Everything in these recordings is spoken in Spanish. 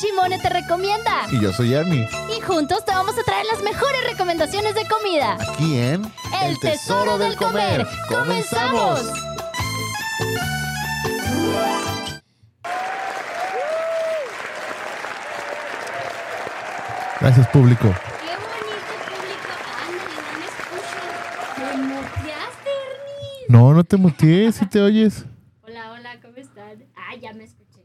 Chimone te recomienda. Y yo soy Ernie. Y juntos te vamos a traer las mejores recomendaciones de comida. Aquí en El, tesoro, del comer. ¡Comenzamos! Gracias, público. ¡Qué bonito público! Ándale, no me escuchas. ¿Me muteaste, Ernie? No, no te mutees, si te oyes. Hola, hola, ¿cómo están? Ah, ya me escuché.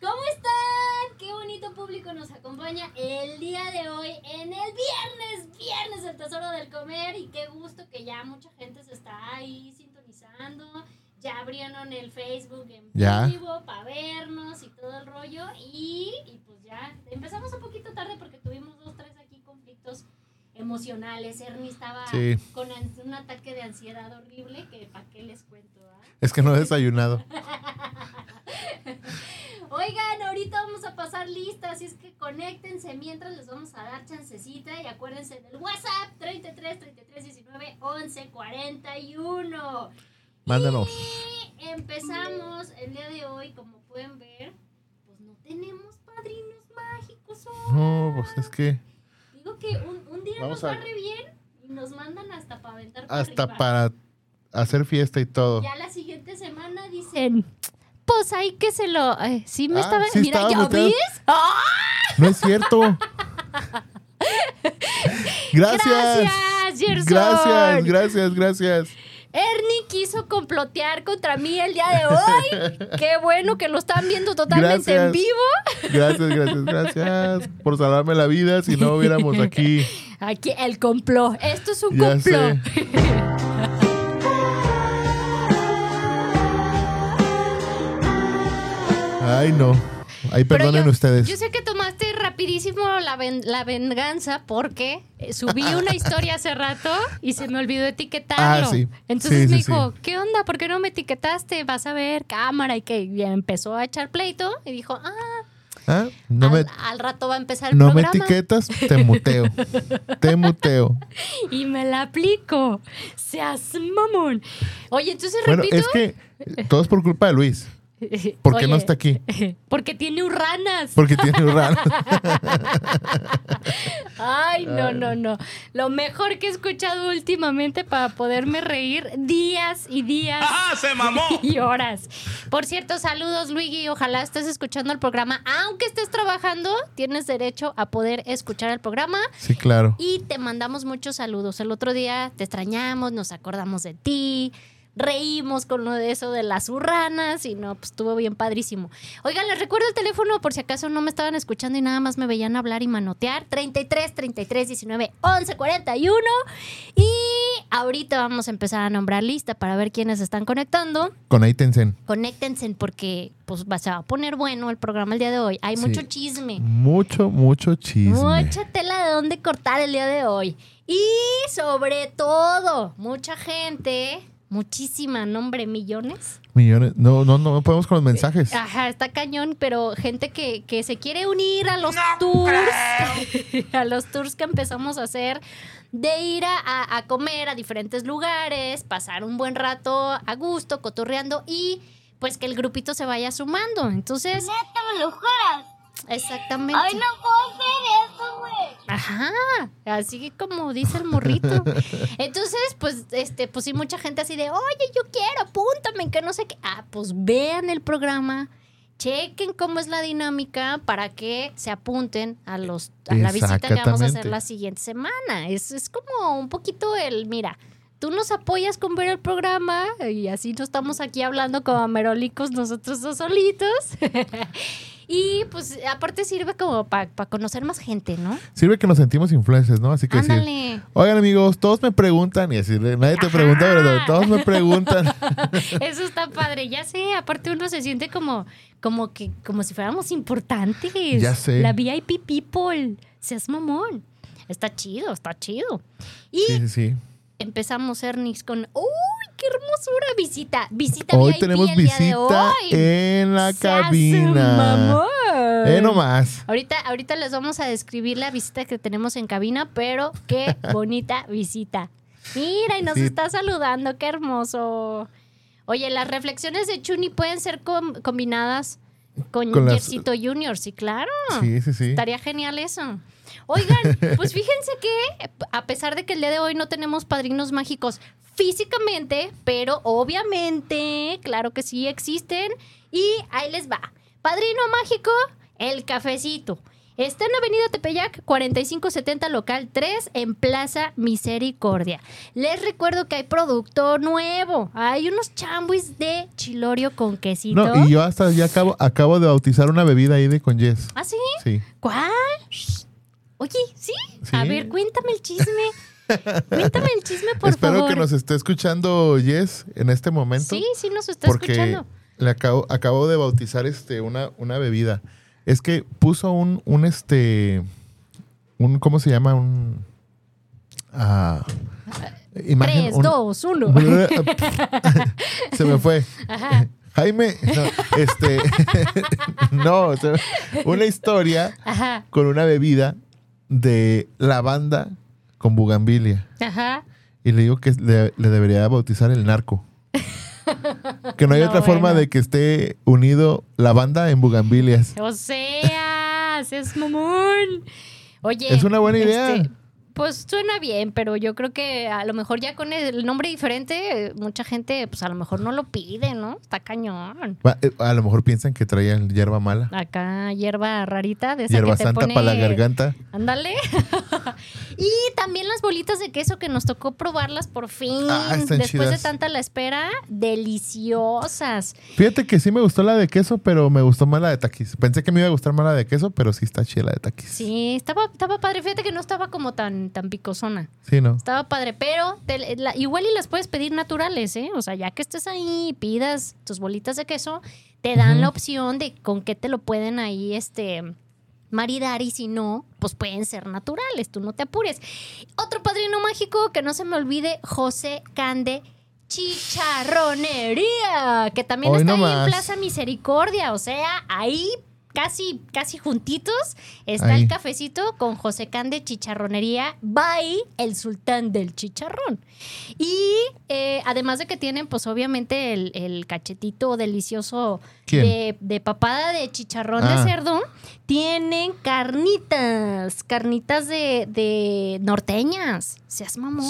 ¿Cómo están? Qué bonito público nos acompaña el día de hoy en el viernes, viernes del Tesoro del Comer y qué gusto que ya mucha gente se está ahí sintonizando. Ya abrieron el Facebook en Ya. vivo para vernos y todo el rollo y, y pues ya empezamos un poquito tarde porque tuvimos dos, tres aquí conflictos emocionales. Ernie estaba Sí. con un ataque de ansiedad horrible que para qué les cuento, ¿ah? Es que no he desayunado. Oigan, ahorita vamos a pasar lista, así es que conéctense mientras les vamos a dar chancecita y acuérdense del WhatsApp 33 33 19 11 41. Mándanos. Y empezamos el día de hoy, como pueden ver, pues no tenemos padrinos mágicos. hoy. No, pues es que Digo que un, un día Vamos nos va a- re bien y nos mandan hasta para aventar hasta arriba. para hacer fiesta y todo. Ya la siguiente semana dicen, pues ahí que se lo... eh, sí me Ah, estaba... sí Mira, estaba ¿ya muteado. ves? ¡Ah! No es cierto. Gracias. Gracias, Gerson. Gracias, gracias, gracias. Complotear contra mí el día de hoy. Qué bueno que lo están viendo totalmente en vivo. Gracias, gracias, gracias por salvarme la vida si no hubiéramos aquí. Aquí el complot. Esto es un Ya complot. sé. Ay, no. Ay, perdonen yo- ustedes. Yo sé que rapidísimo la, ven- la venganza porque eh, subí una historia hace rato y se me olvidó etiquetarlo. Ah, sí. Entonces Sí, me sí, dijo, ¿qué onda? ¿Por qué no me etiquetaste? Vas a ver cámara y que empezó a echar pleito y dijo, ah, ¿Ah? No, al, me, al rato va a empezar el no me programa. etiquetas, te muteo. Te muteo. y me la aplico. Seas mamón. Oye, entonces Bueno, repito. es que todo es por culpa de Luis. ¿Por qué no está aquí? Porque tiene urranas. Porque tiene raro. Ay, no, no, no. Lo mejor que he escuchado últimamente para poderme reír días y días ¡Ah, se mamó! y horas. Por cierto, saludos, Luigi. Ojalá estés escuchando el programa. Aunque estés trabajando, tienes derecho a poder escuchar el programa. Sí, claro. Y te mandamos muchos saludos. El otro día te extrañamos, nos acordamos de ti, reímos con lo de eso de las urranas y no, pues estuvo bien padrísimo. Oigan, les recuerdo el teléfono por si acaso no me estaban escuchando y nada más me veían hablar y manotear. 33 33 19 11 41. Y ahorita vamos a empezar a nombrar lista para ver quiénes están conectando. Con ahí Tencent. Conéctense porque pues se va a poner bueno el programa el día de hoy. Hay Sí. mucho chisme. Mucho, mucho chisme. Mucha tela de dónde cortar el día de hoy. Y sobre todo, mucha gente, muchísima, nombre, millones. Millones. No, no, no podemos con los mensajes. Ajá, está cañón, pero gente que, que se quiere unir a los tours, a los tours que empezamos a hacer, de ir a, a- a comer a diferentes lugares, pasar un buen rato a gusto, cotorreando y pues que el grupito se vaya sumando. Entonces, Neta, me lo juras. Exactamente. Ay, no puedo hacer eso, güey. Ajá, así como dice el morrito. Entonces, pues, este, pues sí, mucha gente así de, oye, yo quiero, apúntame, que no sé qué. Ah, pues vean el programa, chequen cómo es la dinámica para que se apunten a los a la visita que vamos a hacer la siguiente semana. Es, es como un poquito el, mira. Tú nos apoyas con ver el programa y así no estamos aquí hablando como merolicos nosotros dos solitos. y pues aparte sirve como para conocer más gente, ¿no? Sirve que nos sentimos influencers, ¿no? Así que decir, Ándale. oigan amigos, todos me preguntan y decirle, nadie te pregunta, pero todos me preguntan. Eso está padre, ya sé, aparte uno se siente como, como que, como si fuéramos importantes. Ya sé. La VIP people. Seas mamón. Está chido, está chido. Y Sí, sí, sí. Empezamos, Ernix, con ¡Uy, qué hermosura! Visita, visita Hoy VIP tenemos el día de visita hoy. en la cabina. Eh, no más. Ahorita, ahorita les vamos a describir la visita que tenemos en cabina, pero qué bonita visita. Mira, y nos Sí. está saludando, qué hermoso. Oye, las reflexiones de Chuni pueden ser com- combinadas Con, Con las- Jersito Junior, sí, claro. Sí, sí, sí. Estaría genial eso. Oigan, pues fíjense que a pesar de que el día de hoy no tenemos padrinos mágicos físicamente, pero obviamente, claro que sí existen. Y ahí les va. Padrino mágico, el cafecito. Está en Avenida Tepeyac, 4570 local 3, en Plaza Misericordia. Les recuerdo que hay producto nuevo. Hay unos chambuis de chilorio con quesito. No, y yo hasta ya acabo, acabo de bautizar una bebida ahí de con Jess. ¿Ah, sí? Sí. ¿Cuál? Oye, ¿sí? Sí. A ver, cuéntame el chisme. cuéntame el chisme, por Espero favor. que nos esté escuchando Jess en este momento. Sí, sí nos está porque escuchando. le acabo, acabo de bautizar este una, una bebida. Es que puso un, un este un ¿cómo se llama? un ah, imagen Tres, un- dos, uno. se me fue. Ajá, Jaime, no, este no, se- una historia ajá, con una bebida de lavanda con bugambilia. ajá. Y le digo que le, le debería bautizar el narco. Que no hay No, otra forma de que esté unido lavanda en bugambilias. O sea, es mamón. Oye. Es una buena idea. este, pues suena bien, pero yo creo que a lo mejor ya con el nombre diferente, mucha gente, pues a lo mejor no lo pide, ¿no? Está cañón. Va, eh, A lo mejor piensan que traían hierba mala. Acá, hierba rarita de esa Hierba que te santa pone... para la garganta. Ándale. y también las bolitas de queso que nos tocó probarlas por fin. Ah, están Después de tanta la espera, deliciosas. Fíjate que sí me gustó la de queso, pero me gustó más la de taquis. Pensé que me iba a gustar más la de queso, pero sí está chida la de taquis. Sí, estaba, estaba padre. Fíjate que no estaba como tan, tan picosona. Sí, ¿no? Estaba padre, pero te- la- igual y las puedes pedir naturales, ¿eh? O sea, ya que estés ahí y pidas tus bolitas de queso, te dan la opción de con qué te lo pueden ahí, este maridar y si no, pues pueden ser naturales, tú no te apures. Otro padrino mágico que no se me olvide, José Cande Chicharronería, que también Hoy está no ahí en. Plaza Misericordia, o sea, ahí casi, casi juntitos está Ahí. el cafecito con José Cande Chicharronería by el sultán del chicharrón. Y eh, además de que tienen, pues obviamente, el, el cachetito delicioso de, de papada de chicharrón Ah. de cerdo, tienen carnitas, carnitas de, de norteñas. Seas mamón.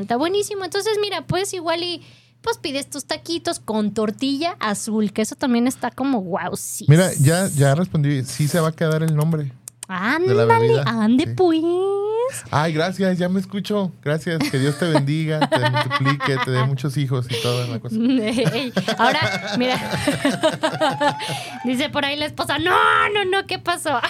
Está buenísimo. Entonces, mira, pues igual y pues pides tus taquitos con tortilla azul, que eso también está como wow. Sí. Mira, ya, ya respondí. Sí se va a quedar el nombre. Ándale, ande Sí. pues. Ay, gracias, ya me escucho. Gracias. Que Dios te bendiga, te multiplique, te dé muchos hijos y toda la cosa. Ey, Ahora, mira. Dice por ahí la esposa, no, no, no, ¿qué pasó?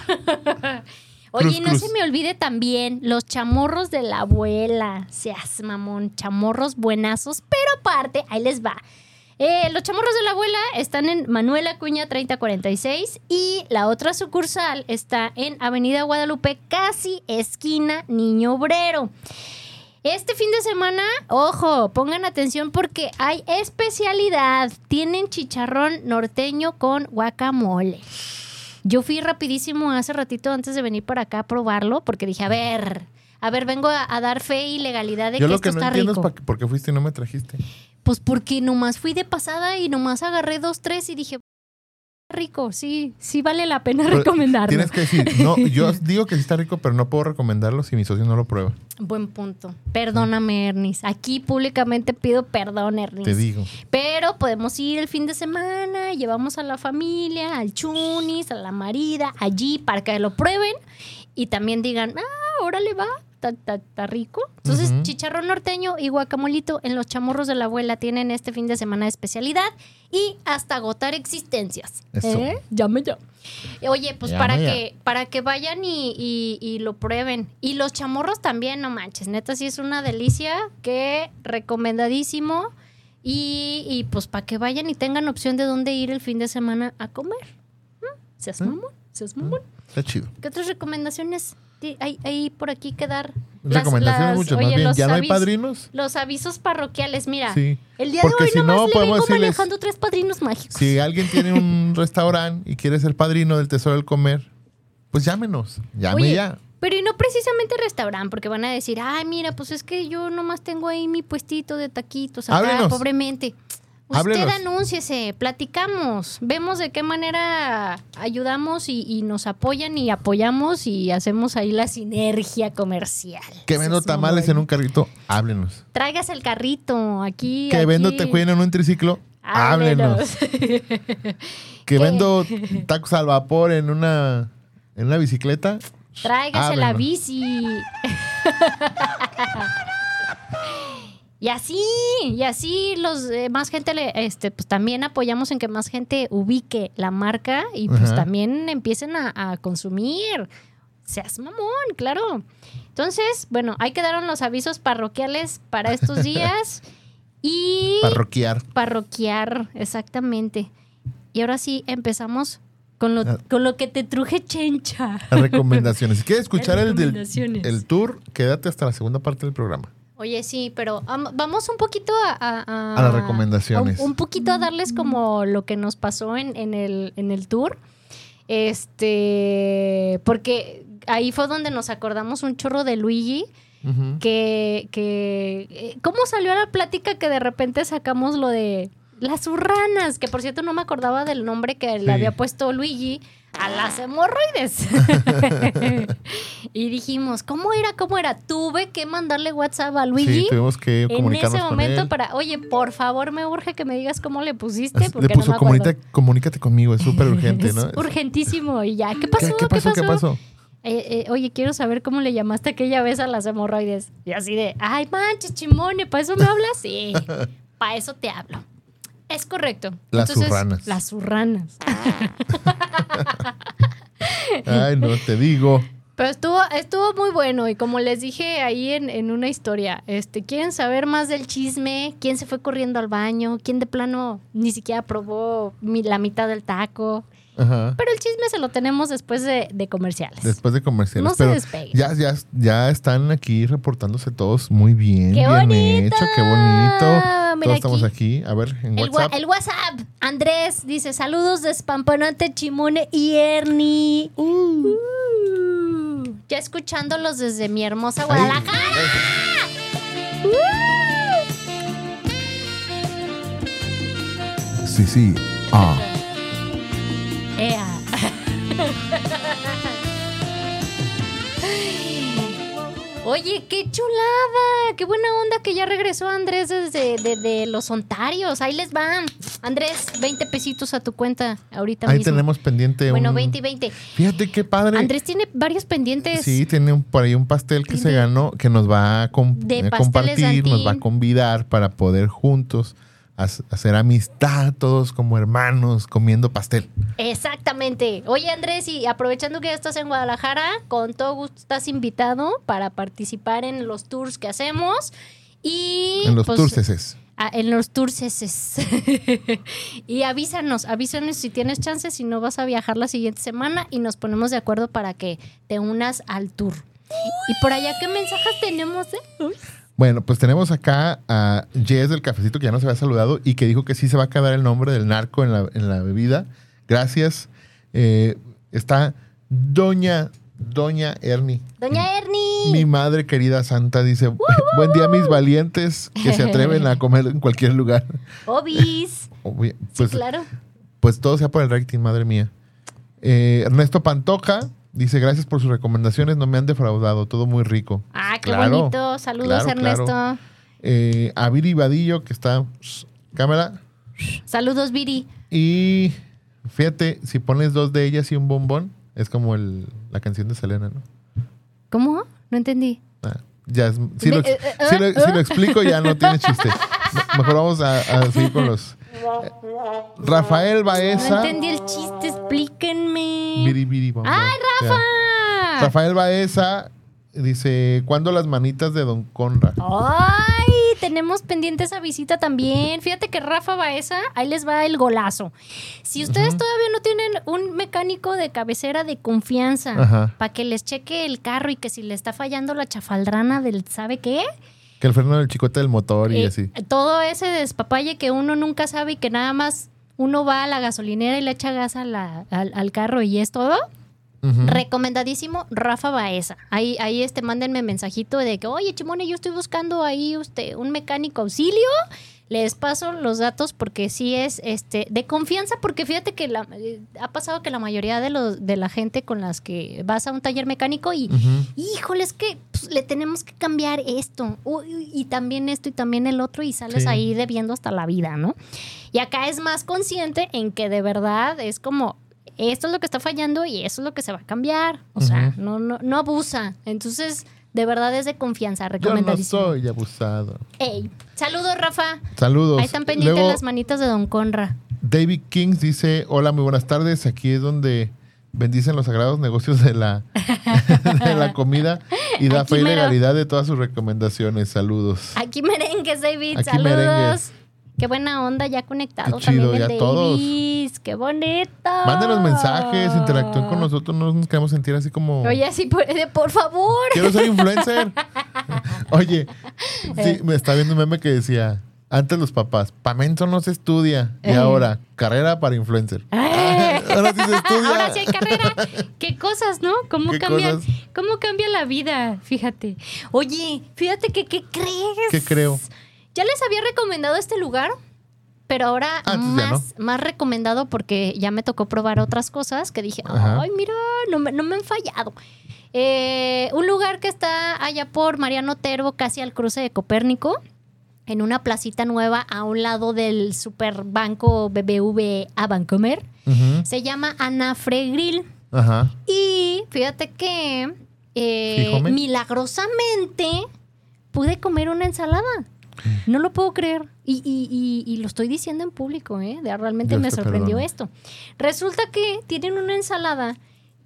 Oye, Cruz, no cruz. se me olvide también los chamorros de la abuela. Seas mamón, chamorros buenazos, pero aparte, ahí les va. Eh, los chamorros de la abuela están en Manuel Acuña 3046 y la otra sucursal está en Avenida Guadalupe, casi esquina Niño Obrero. Este fin de semana, ojo, pongan atención porque hay especialidad. Tienen chicharrón norteño con guacamole. Yo fui rapidísimo hace ratito antes de venir para acá a probarlo porque dije, a ver, a ver, vengo a, a dar fe y legalidad de Yo que lo esto que no está entiendo rico. es pa- por qué fuiste y no me trajiste. Pues porque nomás fui de pasada y nomás agarré dos, tres y dije, rico, sí, sí vale la pena Pero recomendarlo. Tienes que decir, no, yo digo que sí está rico, pero no puedo recomendarlo si mi socio no lo prueba. Buen punto. Perdóname, Ernis. Aquí públicamente pido perdón, Ernis. Te digo. Pero podemos ir el fin de semana, llevamos a la familia, al Chunis, a la marida, allí para que lo prueben y también digan, ah, órale va, está, está- está rico. Entonces, Ujú. chicharrón norteño y guacamolito en los chamorros de la abuela tienen este fin de semana de especialidad y hasta agotar existencias. Eso. ¿Eh? Llame ya. Oye, pues para ya. que, para que vayan y, y- y lo prueben. Y los chamorros también, no manches, neta, sí es una delicia, que recomendadísimo. Y, y, pues para que vayan y tengan opción de dónde ir el fin de semana a comer. ¿Mm? Seas ¿Mm? mamón, seas mamón. Está chido. ¿Qué otras recomendaciones hay, hay por aquí que dar? Las- Recomendaciones las- muchas. oye, Más bien, los ¿ya no hay padrinos? Los avisos parroquiales, mira. Sí. El día Porque de hoy si nomás no, le podemos vengo decirles- manejando tres padrinos mágicos. Si alguien tiene un restaurante y quiere ser padrino del Tesoro del Comer, pues llámenos. Llame Oye, ya. Pero y no precisamente restaurante, porque van a decir, ay, mira, pues es que yo nomás tengo ahí mi puestito de taquitos acá, Háblenos. pobremente. Usted Háblenos. anúnciese, platicamos, vemos de qué manera ayudamos y, y nos apoyan y apoyamos y hacemos ahí la sinergia comercial. Que vendo tamales en un carrito, háblenos. Traigas el carrito aquí. Que vendo aquí. tejuino en un triciclo, háblenos. Que vendo tacos al vapor en una, en una bicicleta, Tráigase la háblenos. bici. y así, y así los eh, más gente le, este, pues también apoyamos en que más gente ubique la marca y pues Ajá. también empiecen a, a consumir. Seas mamón, claro. Entonces, bueno, ahí quedaron los avisos parroquiales para estos días. y parroquiar. parroquiar, exactamente. Y ahora sí, empezamos con lo, Ah. con lo que te truje chencha. Recomendaciones. Si quieres escuchar el, del, el tour, quédate hasta la segunda parte del programa. Oye, sí, pero am- vamos un poquito a... A, A las recomendaciones. a Un, un poquito a darles como lo que nos pasó en, en el, en el tour. Este... Porque ahí fue donde nos acordamos un chorro de Luigi. Que... que eh, ¿Cómo salió a la plática que de repente sacamos lo de... Las urranas, que por cierto no me acordaba del nombre que Sí. le había puesto Luigi a las hemorroides. y dijimos, ¿cómo era? ¿Cómo era? Tuve que mandarle WhatsApp a Luigi Sí, tuvimos que en ese con momento él. para, oye, por favor, me urge que me digas cómo le pusiste, Le porque puso, no me acuerdo. "Comunica- comunícate conmigo, es súper urgente, ¿no? Es urgentísimo y ya. ¿Qué ¿Qué, pasó? qué pasó? ¿Qué pasó? Eh, eh, oye, quiero saber cómo le llamaste aquella vez a las hemorroides. Y así de, ay, manches, chimone, ¿para eso me hablas? Sí, para eso te hablo. Es correcto. Las zurranas. Las zurranas. Ay, no te digo. Pero estuvo, estuvo muy bueno y como les dije ahí en, en una historia, este, ¿quieren saber más del chisme? ¿Quién se fue corriendo al baño? ¿Quién de plano ni siquiera probó la mitad del taco? Ajá. Pero el chisme se lo tenemos después de, de comerciales. Después de comerciales. No se Pero despeguen. ya, ya, ya están aquí reportándose todos muy bien. ¡Qué bien bonito! hecho, qué bonito. Mira Todos estamos aquí. A ver, en El, wa- WhatsApp. el WhatsApp, Andrés dice saludos de Spampanante, Chimone y Ernie. Uh. Ya escuchándolos desde mi hermosa Guadalajara. Sí, sí. Ah. Ea. Oye, qué chulada, qué buena onda que ya regresó Andrés desde de, de los Ontarios. Ahí les van. Andrés, 20 pesitos a tu cuenta ahorita Ahí mismo. tenemos pendiente Bueno, un... 20 y 20. Fíjate qué padre. Andrés tiene varios pendientes. Sí, tiene un- por ahí un pastel que se ganó que nos va a, De compartir, nos va a convidar para poder juntos hacer amistad, todos como hermanos, comiendo pastel. Exactamente. Oye, Andrés, y aprovechando que ya estás en Guadalajara, con todo gusto estás invitado para participar en los tours que hacemos. Y En los pues, turceses. Ah, en los tourses. y avísanos, avísanos si tienes chance, si no vas a viajar la siguiente semana y nos ponemos de acuerdo para que te unas al tour. Y por allá, ¿qué mensajes tenemos? eh? Uy. Bueno, pues tenemos acá a Jess del cafecito que ya nos había saludado y que dijo que sí se va a quedar el nombre del narco en la, en la bebida. Gracias. Eh, está Doña, Doña Ernie. Doña Ernie. Mi madre querida santa dice, buen día mis valientes que se atreven a comer en cualquier lugar. Obis. Sí, Pues, claro. pues todo sea por el rating, madre mía. Eh, Ernesto Pantoja dice, gracias por sus recomendaciones, no me han defraudado, todo muy rico. Ah, qué Claro, bonito. Saludos, claro, Ernesto. claro. Eh, a Viri Vadillo, que está cámara. Saludos, Viri. Y fíjate, si pones dos de ellas y un bombón, es como el- la canción de Selena, ¿no? ¿Cómo? No entendí. Ah, ya es- si, lo, De- eh, eh, si lo- eh, si lo explico ya no tiene chiste. Me- Mejor vamos a, a seguir con los... Rafael No Baeza. entendí el chiste, explíquenme. Bom, ¡Ay. Rafa! Ya. Rafael Baeza dice, ¿cuándo las manitas de Don Conra? ¡Ay! Tenemos pendiente esa visita también. Fíjate que Rafa Baeza, ahí les va el golazo. Si ustedes todavía no tienen un mecánico de cabecera de confianza para que les cheque el carro y que si le está fallando la chafaldrana del ¿sabe qué? Que el freno del chicote del motor y Eh, así. Todo ese despapalle que uno nunca sabe y que nada más uno va a la gasolinera y le echa gas a la- al, al carro y es todo. Recomendadísimo, Rafa Baeza. Ahí, ahí este, mándenme mensajito de que, oye, Chimone, yo estoy buscando ahí usted, un mecánico auxilio. Les paso los datos porque sí es este de confianza, porque fíjate que la- eh, ha pasado que la mayoría de, los, de la gente con las que vas a un taller mecánico y, Ujú. híjole, es que pues, le tenemos que cambiar esto, uy, y también esto y también el otro, y sales Sí. ahí debiendo hasta la vida, ¿no? Y acá es más consciente en que de verdad es como, esto es lo que está fallando y eso es lo que se va a cambiar. O sea, no, no, no abusa. Entonces, de verdad es de confianza, Yo no recomendadísimo. soy abusado. Ey, saludos, Rafa. Saludos. Ahí están pendientes Luego, las manitas de Don Conra. David Kings dice, hola, muy buenas tardes. Aquí es donde bendicen los sagrados negocios de la, de la comida y da Aquí fe y legalidad de todas sus recomendaciones. Saludos. Aquí merengues, David. Aquí Saludos. merengues. Qué buena onda, ya conectado Qué chido, también el ya todos. David. Qué bonito. Mándenos mensajes, interactúen con nosotros, no nos queremos sentir así como... Oye, sí, por, eh, por favor. Quiero ser influencer. Oye, Eh. sí, me está viendo un meme que decía, antes los papás, Pamento no se estudia. Y Eh. ahora, carrera para influencer. Eh. Ahora sí se estudia. Ahora sí hay carrera. Qué cosas, ¿no? ¿Cómo ¿Qué cambia, cosas? cómo cambia la vida? Fíjate. Oye, fíjate que ¿qué crees? ¿Qué creo? Ya les había recomendado este lugar, pero ahora Ah, más, recomendado porque ya me tocó probar otras cosas que dije, Ajá. ay, mira, no me, no me han fallado. Eh, un lugar que está allá por Mariano Otero, casi al cruce de Copérnico, en una placita nueva a un lado del superbanco BBVA Bancomer. Ujú. Se llama Anafre Grill. Ajá. Y fíjate que eh, milagrosamente pude comer una ensalada. No lo puedo creer. Y, y- y- y lo estoy diciendo en público, ¿eh? De- realmente Dios me sorprendió esto. Resulta que tienen una ensalada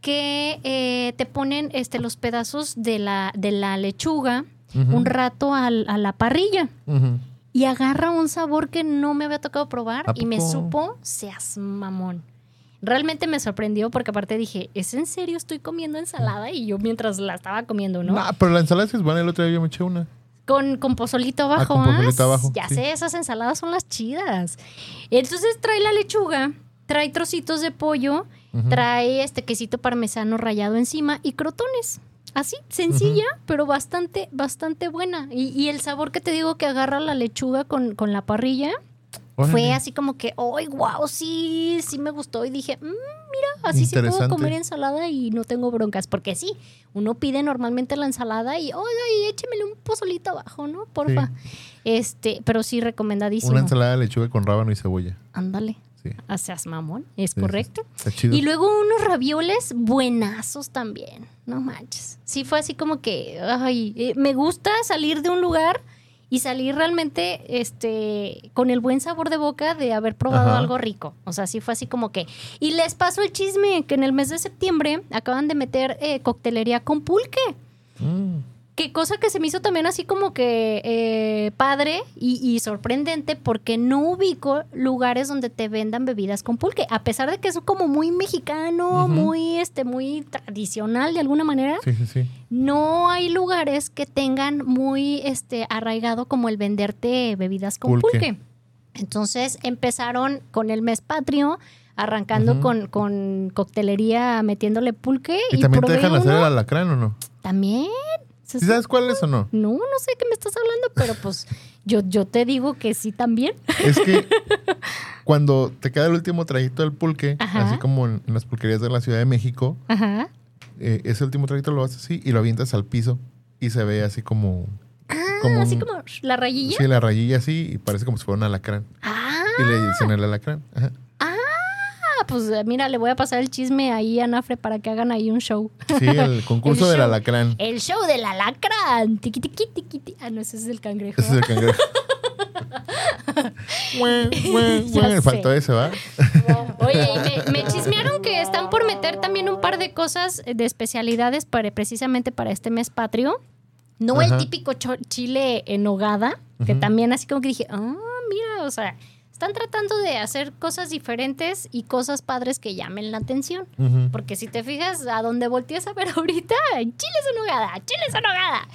que eh, te ponen este, los pedazos de la, de la lechuga un rato al- a la parrilla. Y agarra un sabor que no me había tocado probar ¿A y me supo, seas mamón. Realmente me sorprendió porque aparte dije, ¿es en serio estoy comiendo ensalada? Y yo mientras la estaba comiendo, ¿no? Nah, pero la ensalada es buena. El otro día yo me eché una. Con, con pozolito abajo. con pozolito ¿ah? abajo, Ya sí. sé, esas ensaladas son las chidas. Entonces trae la lechuga, trae trocitos de pollo, trae este quesito parmesano rallado encima y crotones. Así, sencilla, pero bastante, bastante buena. Y, y el sabor que te digo que agarra la lechuga con, con la parrilla Órale. fue así como que, ¡ay, wow! Sí, sí me gustó. Y dije, "Mm, mira, así sí puedo comer ensalada y no tengo broncas. Porque sí, uno pide normalmente la ensalada y, ¡ay, échemele un pozolito abajo, ¿no? Porfa. Este, pero sí, recomendadísimo. Una ensalada de lechuga con rábano y cebolla. Ándale. Sí. Ah, Seas mamón, es sí, correcto. Está chido. Y luego unos ravioles buenazos también. No manches. Sí, fue así como que, ay, eh, me gusta salir de un lugar y salir realmente este con el buen sabor de boca de haber probado Ajá. algo rico. O sea, sí fue así como que. Y les paso el chisme que en el mes de septiembre acaban de meter eh, coctelería con pulque. Mm. Qué cosa que se me hizo también así como que eh, padre y, y sorprendente porque no ubico lugares donde te vendan bebidas con pulque, a pesar de que es como muy mexicano, muy este, muy tradicional de alguna manera. Sí, sí, sí. No hay lugares que tengan muy este arraigado como el venderte bebidas con Pulque. pulque. Entonces empezaron con el mes patrio, arrancando con, con coctelería metiéndole pulque ¿Y, y, también te dejan hacer el alacrán o no? También. Se ¿Sí sabes cuál es o no? no, no sé qué me estás hablando, pero pues yo, yo te digo que sí también. Es que cuando te queda el último trayecto del pulque, Ajá. así como en, en las pulquerías de la Ciudad de México, Ajá. eh, ese último trayecto lo haces así y lo avientas al piso y se ve así como... Ah, así un- como la rayilla. Sí, la rayilla así y parece como si fuera un alacrán. Ah, Y le dicen el alacrán. Ajá. Pues eh, mira, le voy a pasar el chisme ahí a Nafre para que hagan ahí un show. Sí, el concurso El del alacrán. El show del alacrán. Tiqui, tiqui, tiqui, tiqui. Ah, no, ese es el cangrejo. Ese es el cangrejo. Sé. Faltó ese, ¿va? Oye, y me, me chismearon que están por meter también un par de cosas de especialidades para, precisamente para este mes patrio. No Ajá. el típico chile en hogada, que también así como que dije, ah, mira, o sea, están tratando de hacer cosas diferentes y cosas padres que llamen la atención. Porque si te fijas a donde volteas a ver ahorita, chiles en hogada, chiles en hogada.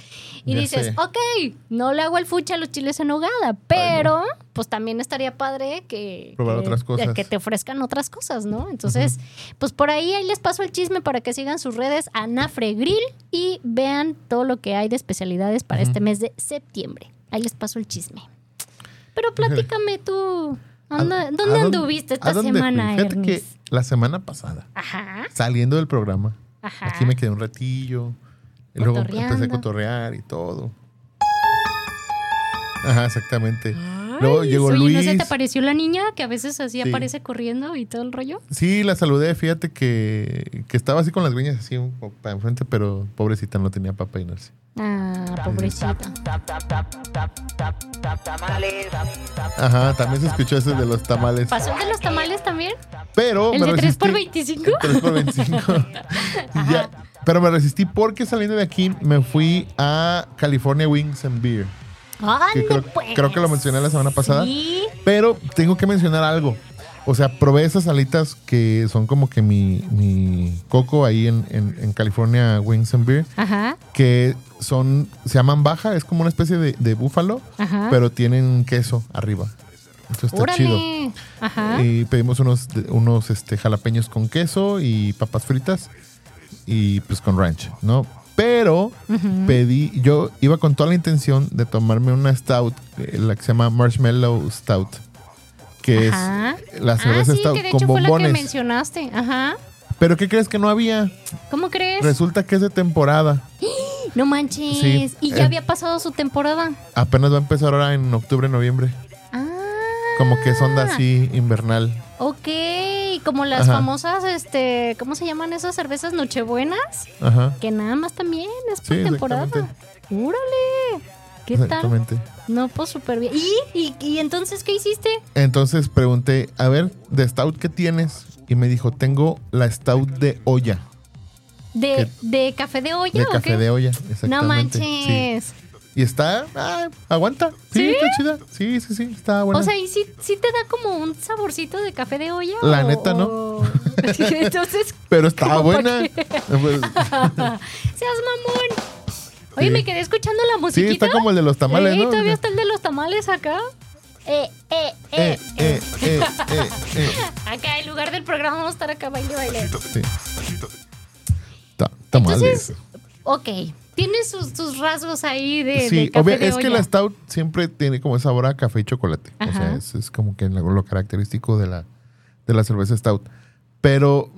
Y Ya dices, sé. ok, no le hago el fucha a los chiles en hogada, pero pues también estaría padre que, Probar que- otras cosas. que te ofrezcan otras cosas, ¿no? Entonces, pues por ahí, ahí les paso el chisme para que sigan sus redes Anafre Grill y vean todo lo que hay de especialidades para este mes de septiembre. Ahí les paso el chisme. Pero platícame tú, anda- ¿A- ¿dónde anduviste a esta dónde semana, Fíjate que la semana pasada, Ajá, saliendo del programa, ajá. aquí me quedé un ratillo. Y luego empecé a cotorrear y todo. Ajá, exactamente. Ay, Luego llegó oye, Luis. ¿no se te apareció la niña que a veces así Sí. aparece corriendo y todo el rollo? Sí, la saludé. Fíjate que, que estaba así con las greñas así un poco para enfrente, pero pobrecita no tenía para peinarse. Ah, pobrecita. Ajá, también se escuchó ese de los tamales. ¿Pasó el de los tamales también? Pero ¿El me de 3 resistí. por 25? El 3 por 25. Y ya. Pero me resistí porque saliendo de aquí me fui a California Wings and Beer. Que creo, pues. creo que lo mencioné la semana pasada. Sí. Pero tengo que mencionar algo. O sea, probé esas alitas que son como que mi, mi coco ahí en, en- en California Wings and Beer. Ajá, Que son, se llaman baja, es como una especie de, de búfalo, ajá. pero tienen queso arriba. Eso está chido. Ajá. Y pedimos unos, unos este, jalapeños con queso y papas fritas y pues con ranch, ¿no? Pero pedí, yo iba con toda la intención de tomarme una stout, eh, la que se llama Marshmallow Stout, que Ajá. es la Ah, cerveza sí, stout que de con hecho fue la que bombones. mencionaste. Ajá. Pero ¿qué crees que no había? ¿Cómo crees? Resulta que es de temporada. no manches. Sí. Y ya Eh. había pasado su temporada. Apenas va a empezar ahora en octubre, noviembre. Ah. Como que es onda así invernal. Ok, como las Ajá. famosas, este, ¿cómo se llaman esas cervezas nochebuenas? Ajá. Que nada más también es por Sí, temporada. ¡Órale! ¿Qué tal? No, pues súper bien. ¿Y? ¿Y, y entonces qué hiciste? Entonces pregunté, a ver, de stout, ¿qué tienes? Y me dijo, tengo la stout de olla. ¿De, de café de olla De o café qué? de olla, exactamente. no sí. Y está, ah, aguanta. Sí, ¿Sí? está chida. Sí, sí, sí, está buena. O sea, ¿y sí, sí te da como un saborcito de café de olla? La o- neta, ¿no? o- Entonces, Pero está ¿cómo pa' buena. Pues, seas mamón. Oye, Sí. me quedé escuchando la sí, musiquita. está como el de los tamales, ¿no? todavía está el de los tamales acá. Eh, eh, eh. Eh, eh, eh, eh, eh. Acá, en lugar del programa, vamos a estar acá baile, baile. Sí. Ta- Tamales. Entonces, ok, tiene sus, sus rasgos ahí de, Sí, de café de es que la stout siempre tiene como sabor a café y chocolate. O sea, es, es como que lo, característico de la, de la cerveza stout. Pero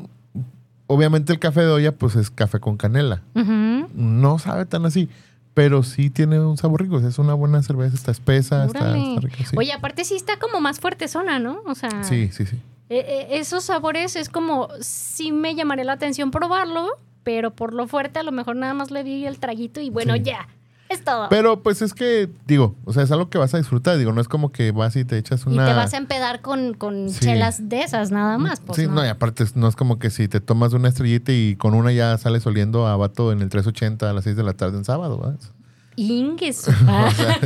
obviamente el café de olla pues es café con canela. No sabe tan así, pero sí tiene un sabor rico. O sea, es una buena cerveza, está espesa, está, está rica. Sí. Oye, aparte sí está como más fuerte zona, ¿no? O sea, sí, sí, sí. eh, eh, esos sabores es como, sí me llamaré la atención probarlo, pero por lo fuerte a lo mejor nada más le di el traguito y bueno, Sí. ya, es todo. Pero pues es que, digo, o sea, es algo que vas a disfrutar. Digo, no es como que vas y te echas y una... te vas a empedar con, con Sí. chelas de esas nada más. Pues, sí, no. no. y aparte no es como que si te tomas una estrellita y con una ya sales oliendo a vato en el 380 a las 6 de la tarde en sábado, ¿verdad? Ingues. O sea,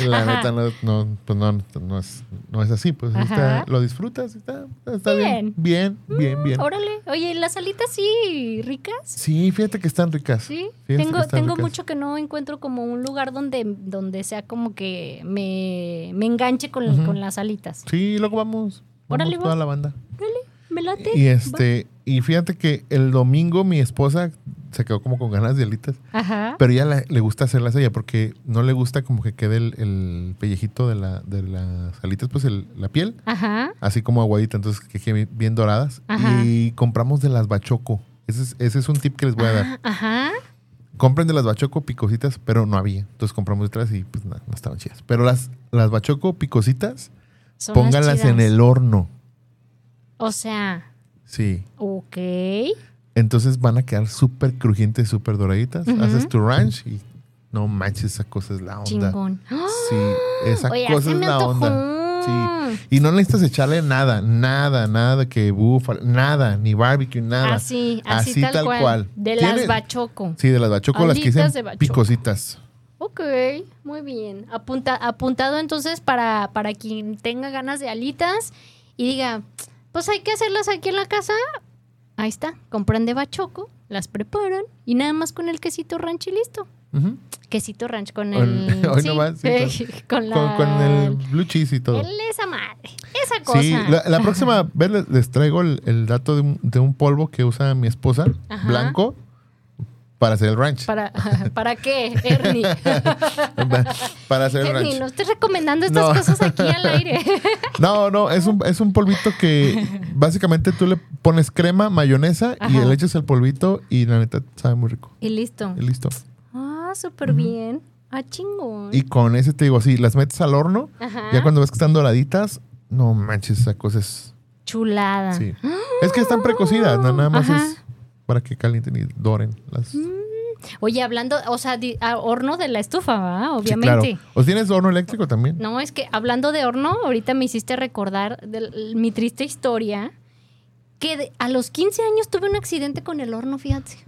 es- la Ajá. neta no, no, pues no, no es, no es así, pues está- lo disfrutas, está, está bien. Bien, bien, bien. Órale. Oye, las alitas sí ricas. Sí, fíjate que están ricas. Sí, Fíjate tengo, tengo ricas. mucho que no encuentro como un lugar donde, donde sea como que me, me enganche con, con las alitas. Sí, luego vamos, vamos Órale, toda la banda. Me late. Y este, y fíjate que el domingo mi esposa se quedó como con ganas de alitas, Ajá. pero la- le gusta hacerlas a ella porque no le gusta como que quede el, el pellejito de, la, de las alitas, pues el- la piel, Ajá. así como aguadita, entonces que queden bien doradas. Ajá. Y compramos de las bachoco. Ese es, ese es un tip que les voy a dar. Ah, Ajá. Compren de las bachoco picositas, pero no había. Entonces compramos otras y pues no, no estaban chidas. Pero las, las bachoco picositas, Son las pónganlas en el horno. O sea, Sí. ok. Entonces van a quedar súper crujientes, súper doraditas. Haces tu ranch y no manches, esa cosa es la onda. Chingón. Sí, esa Oye, cosa es la antojó. onda. Sí. Y no necesitas echarle nada, nada, nada de que búfalo, nada, ni barbecue, nada. Así, así, Así tal, tal cual. cual. De Tiene- las bachoco. Sí, de las bachoco, las que dicen bachoco. picositas. Ok, muy bien. Apunta, apuntado entonces para, para quien tenga ganas de alitas y diga, pues hay que hacerlas aquí en la casa. Ahí está, compran de bachoco, las preparan y nada más con el quesito ranch y listo. Quesito ranch con el. hoy sí, nomás, sí, con, la. Con, con el blue cheese y todo. el- esa madre. Esa cosa. Sí, la, la próxima vez les, les traigo el, el dato de un, de un polvo que usa mi esposa, Ajá. blanco, para hacer el ranch. ¿Para, ¿Para qué, Ernie? para hacer el Ernie, ranch. no estés recomendando estas No. cosas aquí al aire. No, no, es un, es un polvito que básicamente tú le pones crema, mayonesa y le echas el polvito y la neta sabe muy rico. y listo. Y listo. Ah, súper bien. Ah, chingón. Y con ese te digo, sí, las metes al horno, Ajá. ya cuando ves que están doraditas, no manches, esa cosa es... Chulada. Sí. Es que están precocidas, nada más Ajá. es para que calienten y doren. Las... Oye, hablando, o sea, di- a horno de la estufa, ¿verdad? Sí, Obviamente. claro. ¿O tienes horno eléctrico también? No, es que hablando de horno, ahorita me hiciste recordar de mi triste historia, que de- a los 15 años tuve un accidente con el horno, fíjate.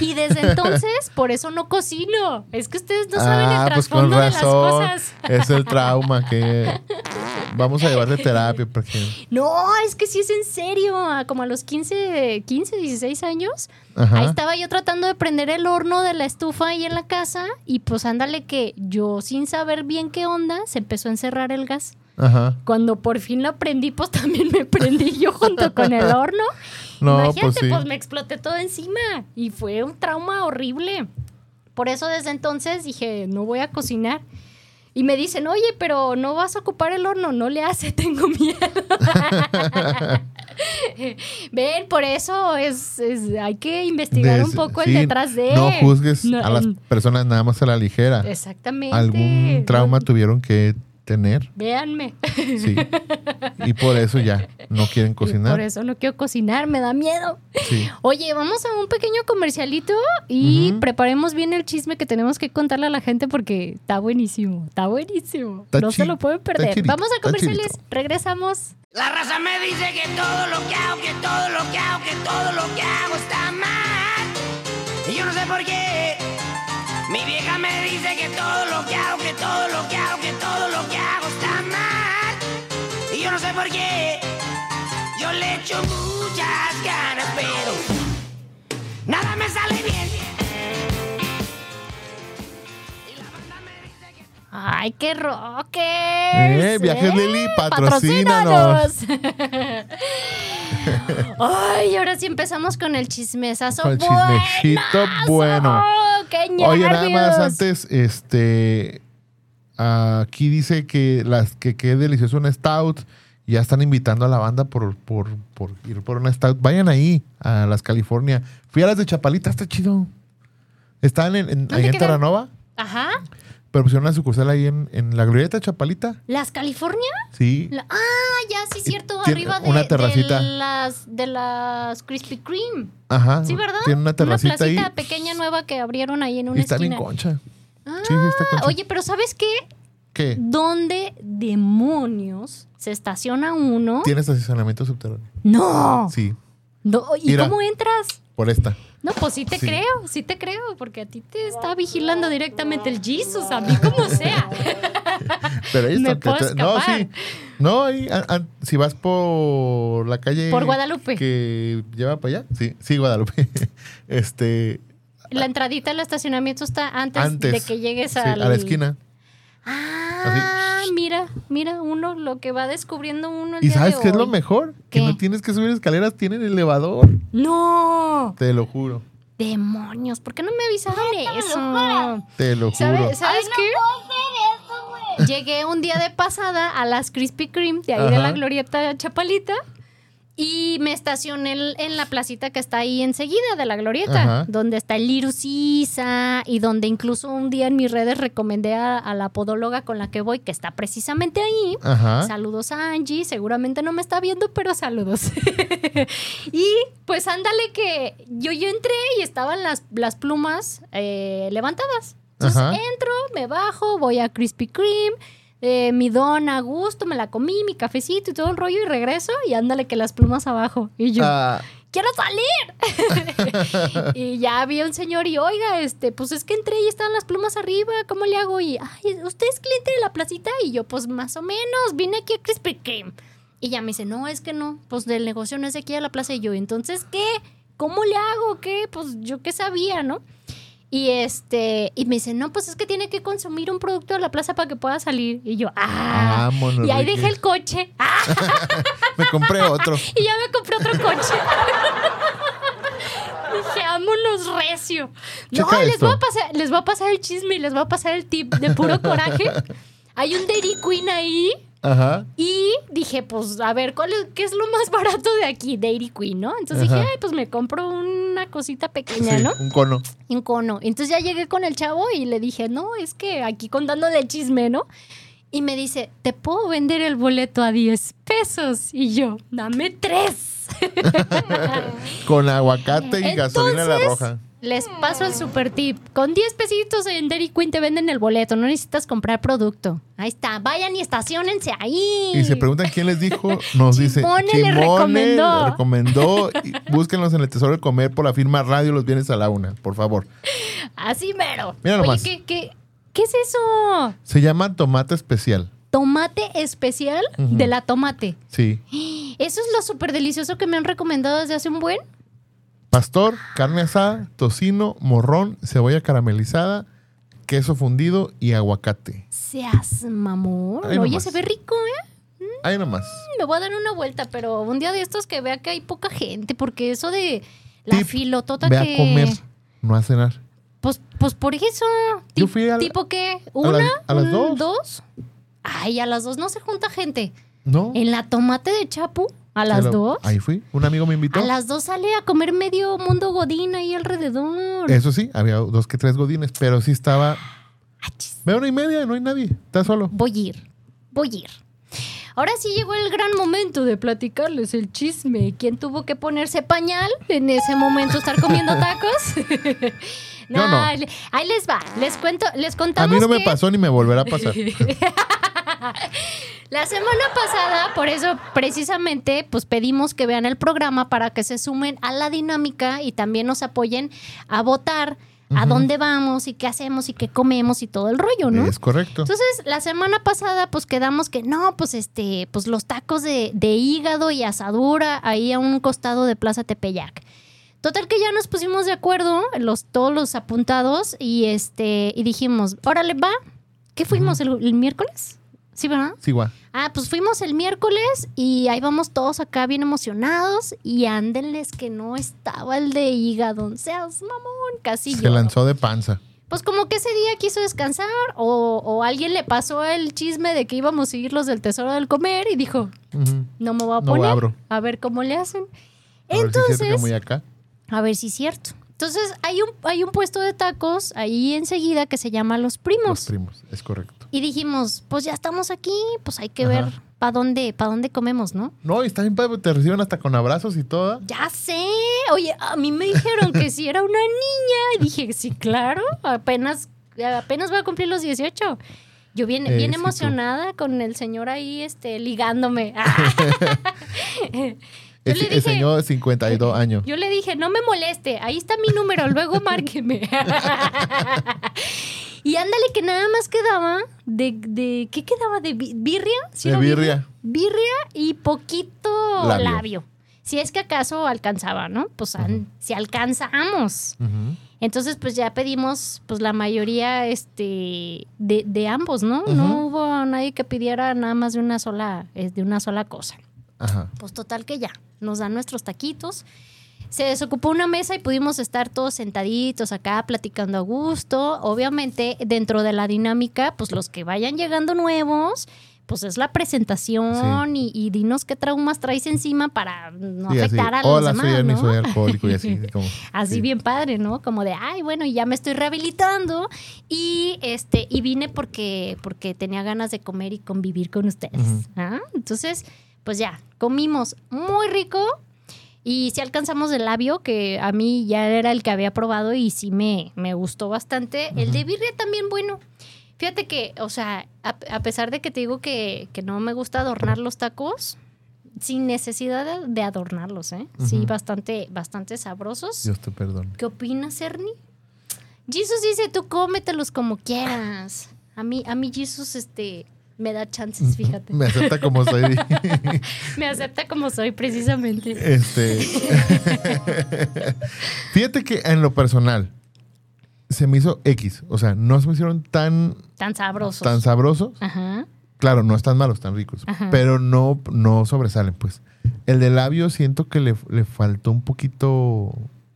Y desde entonces, por eso no cocino. Es que ustedes no saben el pues con trasfondo de las razón. cosas. Es el trauma que vamos a llevar de terapia porque... No, es que sí es en serio. a Como a los 15, 15, 16 años, Ajá. ahí estaba yo tratando de prender el horno de la estufa ahí en la casa y pues ándale que yo sin saber bien qué onda, se empezó a encerrar el gas. Ajá. Cuando por fin lo prendí, pues también me prendí yo junto con el horno. No, Imagínate, pues sí. pues me exploté todo encima y fue un trauma horrible. Por eso desde entonces dije, no voy a cocinar. Y me dicen, oye, pero no vas a ocupar el horno, no le hace, tengo miedo. Ven, por eso es, es- hay que investigar Des- un poco sí, el detrás de. No juzgues No, a las mm, personas nada más a la ligera. Exactamente. Algún trauma tuvieron que tener. Véanme. Sí. Y por eso ya no quieren Y Por cocinar. eso no quiero cocinar, me da miedo. Sí. Oye, vamos a un pequeño comercialito y preparemos bien el chisme que tenemos que contarle a la gente porque está buenísimo, está buenísimo. Está no se lo pueden perder. Vamos a comerciales, regresamos. La raza me dice que todo lo que hago, que todo lo que hago, que todo lo que hago está mal. Y yo no sé por qué. Mi vieja me dice que todo lo que hago, que todo lo que hago, que todo lo que hago está mal. Y yo no sé por qué. Yo le echo muchas ganas, pero nada me sale bien. Y la banda me dice que Ay, qué rockers. Eh, Viajes Lili, patrocínanos. patrocínanos. Ay, ahora sí empezamos con el chismesazo. Con el chismecito bueno. ¡Qué Oye, nada más antes, este. Aquí dice que las que quede delicioso un stout. Ya están invitando a la banda por, por, por ir por una stout. Vayan ahí, a las California. Fui a las de Chapalita, está chido. Están en, en, ¿Dónde ahí en? Terranova, Ajá. Pero pusieron una sucursal ahí en, en la glorieta Chapalita. ¿Las California? Sí. La- ah, ya, sí, cierto. Arriba de, una terracita. de las de las Krispy Kreme. Ajá. Sí, ¿verdad? Tiene una terracita ahí. placita pequeña nueva que abrieron ahí en una Y están en esquina. concha. Ah, Sí, sí, está concha. Oye, pero ¿sabes qué? ¿Qué? ¿Dónde demonios se estaciona uno? Tiene estacionamiento subterráneo. No. Sí, No, ¿Y Mira. cómo entras? por esta. No, pues sí te Sí. creo, sí te creo, porque a ti te está vigilando directamente el Jesus, a mí como sea. Pero ahí Me está. te- no, sí. No, ahí, a- a- si vas por la calle. Por Guadalupe. Que lleva para allá. Sí, sí, Guadalupe. este. La entradita del estacionamiento está antes, Antes. de que llegues sí, al... a la esquina. Ah, mira, mira, uno lo que va descubriendo uno el ¿Y día sabes de qué es lo mejor? ¿Qué? Que no tienes que subir escaleras, tienen elevador. No, Te lo juro. demonios, ¿por qué no me avisaron eso? Te lo juro. ¿Sabes, ¿sabes qué? puedo hacer eso, güey. Llegué un día de pasada a las Krispy Kreme de ahí de la Glorieta Chapalita y me estacioné en- la placita que está ahí enseguida de la Glorieta, Ajá. donde está el Little Sisa y donde incluso un día en mis redes recomendé a, a la podóloga con la que voy, que está precisamente ahí. Ajá. Saludos a Angie, seguramente no me está viendo, pero saludos. y pues ándale que yo, yo entré y estaban las, las plumas eh, levantadas. Entonces Ajá. entro, me bajo, voy a Krispy Kreme, eh, mi don a gusto, me la comí, mi cafecito y todo el rollo y regreso y ándale que las plumas abajo. Y yo, Ah, quiero salir. y ya había un señor y, oiga, este, pues es que entré y estaban las plumas arriba, ¿cómo le hago? Y, ay, ¿usted es cliente de la placita? Y yo, pues más o menos, vine aquí a Krispy Kreme. Y ya me dice, no, es que no, pues del negocio no es de aquí a la plaza. Y yo, entonces, ¿qué? ¿Cómo le hago? ¿Qué? Pues yo qué sabía, ¿no? Y este, y me dice, no, pues es que tiene que consumir un producto de la plaza para que pueda salir. Y yo, ah. Vámonos, y ahí Ricky. dejé el coche. Ah, Me compré otro. y ya me compré otro coche. Dije, vámonos recio. No, Checa les esto. voy, a pasar, les voy a pasar el chisme y les voy a pasar el tip de puro coraje. Hay un Dairy Queen ahí Ajá. y dije, pues, a ver, ¿cuál es, ¿qué es lo más barato de aquí? Dairy Queen, ¿no? Entonces Ajá. dije, ay, pues me compro una cosita pequeña, Sí, ¿no? un cono. Un cono. Entonces ya llegué con el chavo y le dije, no, es que aquí contándole el chisme, ¿no? Y me dice, ¿te puedo vender el boleto a 10 pesos? Y yo, dame tres. Con aguacate y gasolina de la roja. Les paso el super tip. Con 10 pesitos en Dairy Queen te venden el boleto. No necesitas comprar producto. Ahí está. Vayan y estacionense ahí. Y se preguntan quién les dijo, nos dice Chimone le recomendó. recomendó, y búsquenlos en el Tesoro del Comer por la firma Radio los viernes a la una, por favor. Así mero. Mira Oye, nomás. ¿qué, qué, qué es eso? Se llama tomate especial. Tomate especial de la tomate. Sí. Eso es lo súper delicioso que me han recomendado desde hace un buen. Pastor, carne asada, tocino, morrón, cebolla caramelizada, queso fundido y aguacate. Seas mamón. Ahí Oye, nomás. se ve rico, ¿eh? Ahí nomás. Me voy a dar una vuelta, pero un día de estos que vea que hay poca gente, porque eso de la Tip, filotota Ve que... a comer, no a cenar. Pues, pues por eso. Yo Tip- fui a la- ¿Tipo qué? a ¿Una? a las ¿Un- dos. Ay, a las dos no se junta gente. ¿No? En la tomate de Chapu, a las dos. Ahí fui. Un amigo me invitó. A las dos sale a comer medio mundo godín ahí alrededor. Eso sí, había dos que tres godines, pero sí estaba. Achis. Ve una y media, no hay nadie. Está solo. Voy a ir, voy a ir. Ahora sí llegó el gran momento de platicarles el chisme. ¿Quién tuvo que ponerse pañal en ese momento estar comiendo tacos? Yo no. ahí les va. Les cuento, les A contamos mí no me pasó ni me volverá a pasar. La semana pasada, por eso precisamente, pues pedimos que vean el programa para que se sumen a la dinámica y también nos apoyen a votar a dónde vamos y qué hacemos y qué comemos y todo el rollo, ¿no? Es correcto. Entonces, la semana pasada, pues quedamos que no, pues este, pues los tacos de, de hígado y asadura ahí a un costado de Plaza Tepeyac. Total que ya nos pusimos de acuerdo, los, todos los apuntados, y este, y dijimos, órale, va. ¿Qué fuimos el, el miércoles? Sí, ¿verdad? Sí, guau. Ah, pues fuimos el miércoles y ahí vamos todos acá bien emocionados y ándenles que no estaba el de hígado. Seas mamón, casi Se lloro. lanzó de panza. Pues como que ese día quiso descansar o, o alguien le pasó el chisme de que íbamos a ir los del Tesoro del Comer y dijo, no me voy a No poner. abro. A ver cómo le hacen. A ver si es Entonces, muy acá. a ver si es cierto. Entonces hay un, hay un puesto de tacos ahí enseguida que se llama Los Primos. Los primos, es correcto. y dijimos, pues ya estamos aquí, pues hay que Ajá. ver para dónde, para dónde comemos, ¿no? No, y está bien padre, te reciben hasta con abrazos y todo. Ya sé. Oye, a mí me dijeron que si era una niña. Y dije, sí, claro. Apenas, apenas voy a cumplir los 18. Yo bien, Eh, bien sí, tú. emocionada con el señor ahí, este, ligándome. El dije- señor de 52 años. Yo le dije, no me moleste, ahí está mi número, luego márqueme. y ándale que nada más quedaba de, de ¿qué quedaba? ¿De bi- birria? ¿Sí De birria. Birria y poquito Labio. labio. Si es que acaso alcanzaba, ¿no? Pues si alcanzamos. Entonces, pues ya pedimos, pues la mayoría este, de, de ambos, ¿no? No hubo nadie que pidiera nada más de una sola, eh, de una sola cosa. Ajá. Pues total que ya, nos dan nuestros taquitos. Se desocupó una mesa y pudimos estar todos sentaditos acá platicando a gusto. Obviamente, dentro de la dinámica, pues los que vayan llegando nuevos, pues es la presentación y, y dinos qué traumas traes encima para no Sí, así. afectar a los Hola, demás, soy Ernie, ¿no? soy alcohólico y así. como- Así sí. bien padre, ¿no? Como de, ay, bueno, ya me estoy rehabilitando y este y vine porque porque tenía ganas de comer y convivir con ustedes. ¿ah? Entonces, pues ya, comimos muy rico y sí alcanzamos el labio que a mí ya era el que había probado y sí me, me gustó bastante. El de birria también bueno. Fíjate que, o sea, a, a pesar de que te digo que, que no me gusta adornar los tacos, sin necesidad de, de adornarlos, ¿eh? Sí, bastante, bastante sabrosos. Dios te perdone. ¿Qué opinas, Ernie? Jesus dice, tú cómetelos como quieras. A mí, a mí Jesus, este, me da chances, fíjate. Me acepta como soy. Me acepta como soy, precisamente. este. Fíjate que en lo personal, se me hizo X. O sea, no se me hicieron tan, Tan sabrosos. tan sabrosos. Ajá. Claro, no están malos, están ricos. Ajá. Pero no, no sobresalen, pues. El de labio siento que le, le faltó un poquito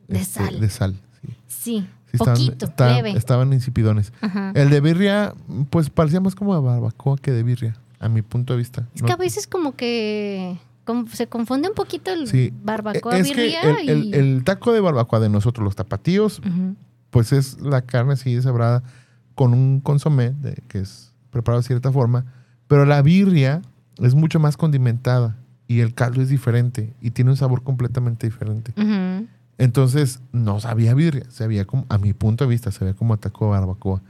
De sal. de sal, sí. Sí. Sí, estaban- Poquito, estaban- leve. Estaban insipidones. Ajá. El de birria, pues parecía más como de barbacoa que de birria, a mi punto de vista. Es No- que a veces como que se confunde un poquito el Sí. barbacoa es birria el, el- y... el taco de barbacoa de nosotros, los tapatíos, pues es la carne así deshebrada con un consomé de- que es preparado de cierta forma, pero la birria es mucho más condimentada y el caldo es diferente y tiene un sabor completamente diferente. Ujú. Entonces no sabía birria, se veía como, a mi punto de vista, se veía como taco de barbacoa.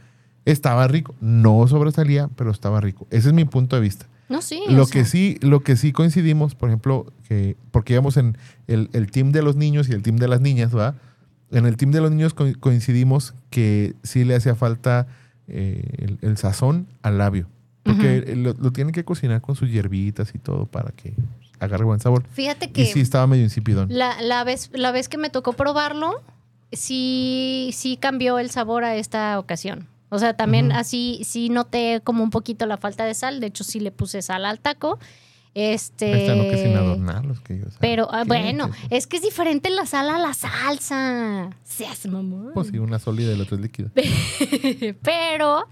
Estaba rico, no sobresalía, pero estaba rico. Ese es mi punto de vista. No, sí. Lo que sea, sí, lo que sí coincidimos, por ejemplo, que porque íbamos en el, el team de los niños y el team de las niñas, ¿verdad? En el team de los niños co- coincidimos que sí le hacía falta eh, el, el sazón al labio. Porque lo, lo tienen que cocinar con sus hierbitas y todo para que agarre buen sabor. Fíjate que Y sí estaba medio insipidón. la, la vez, la vez que me tocó probarlo, sí, sí cambió el sabor a esta ocasión. O sea, también así sí noté como un poquito la falta de sal. De hecho, sí le puse sal al taco. Este. Ahí está, no que sin adornarlos, que yo, Pero ah, bueno, Que- es que es diferente la sal a la salsa. Seas mamón. Pues sí, una sólida y la otra es líquida. pero,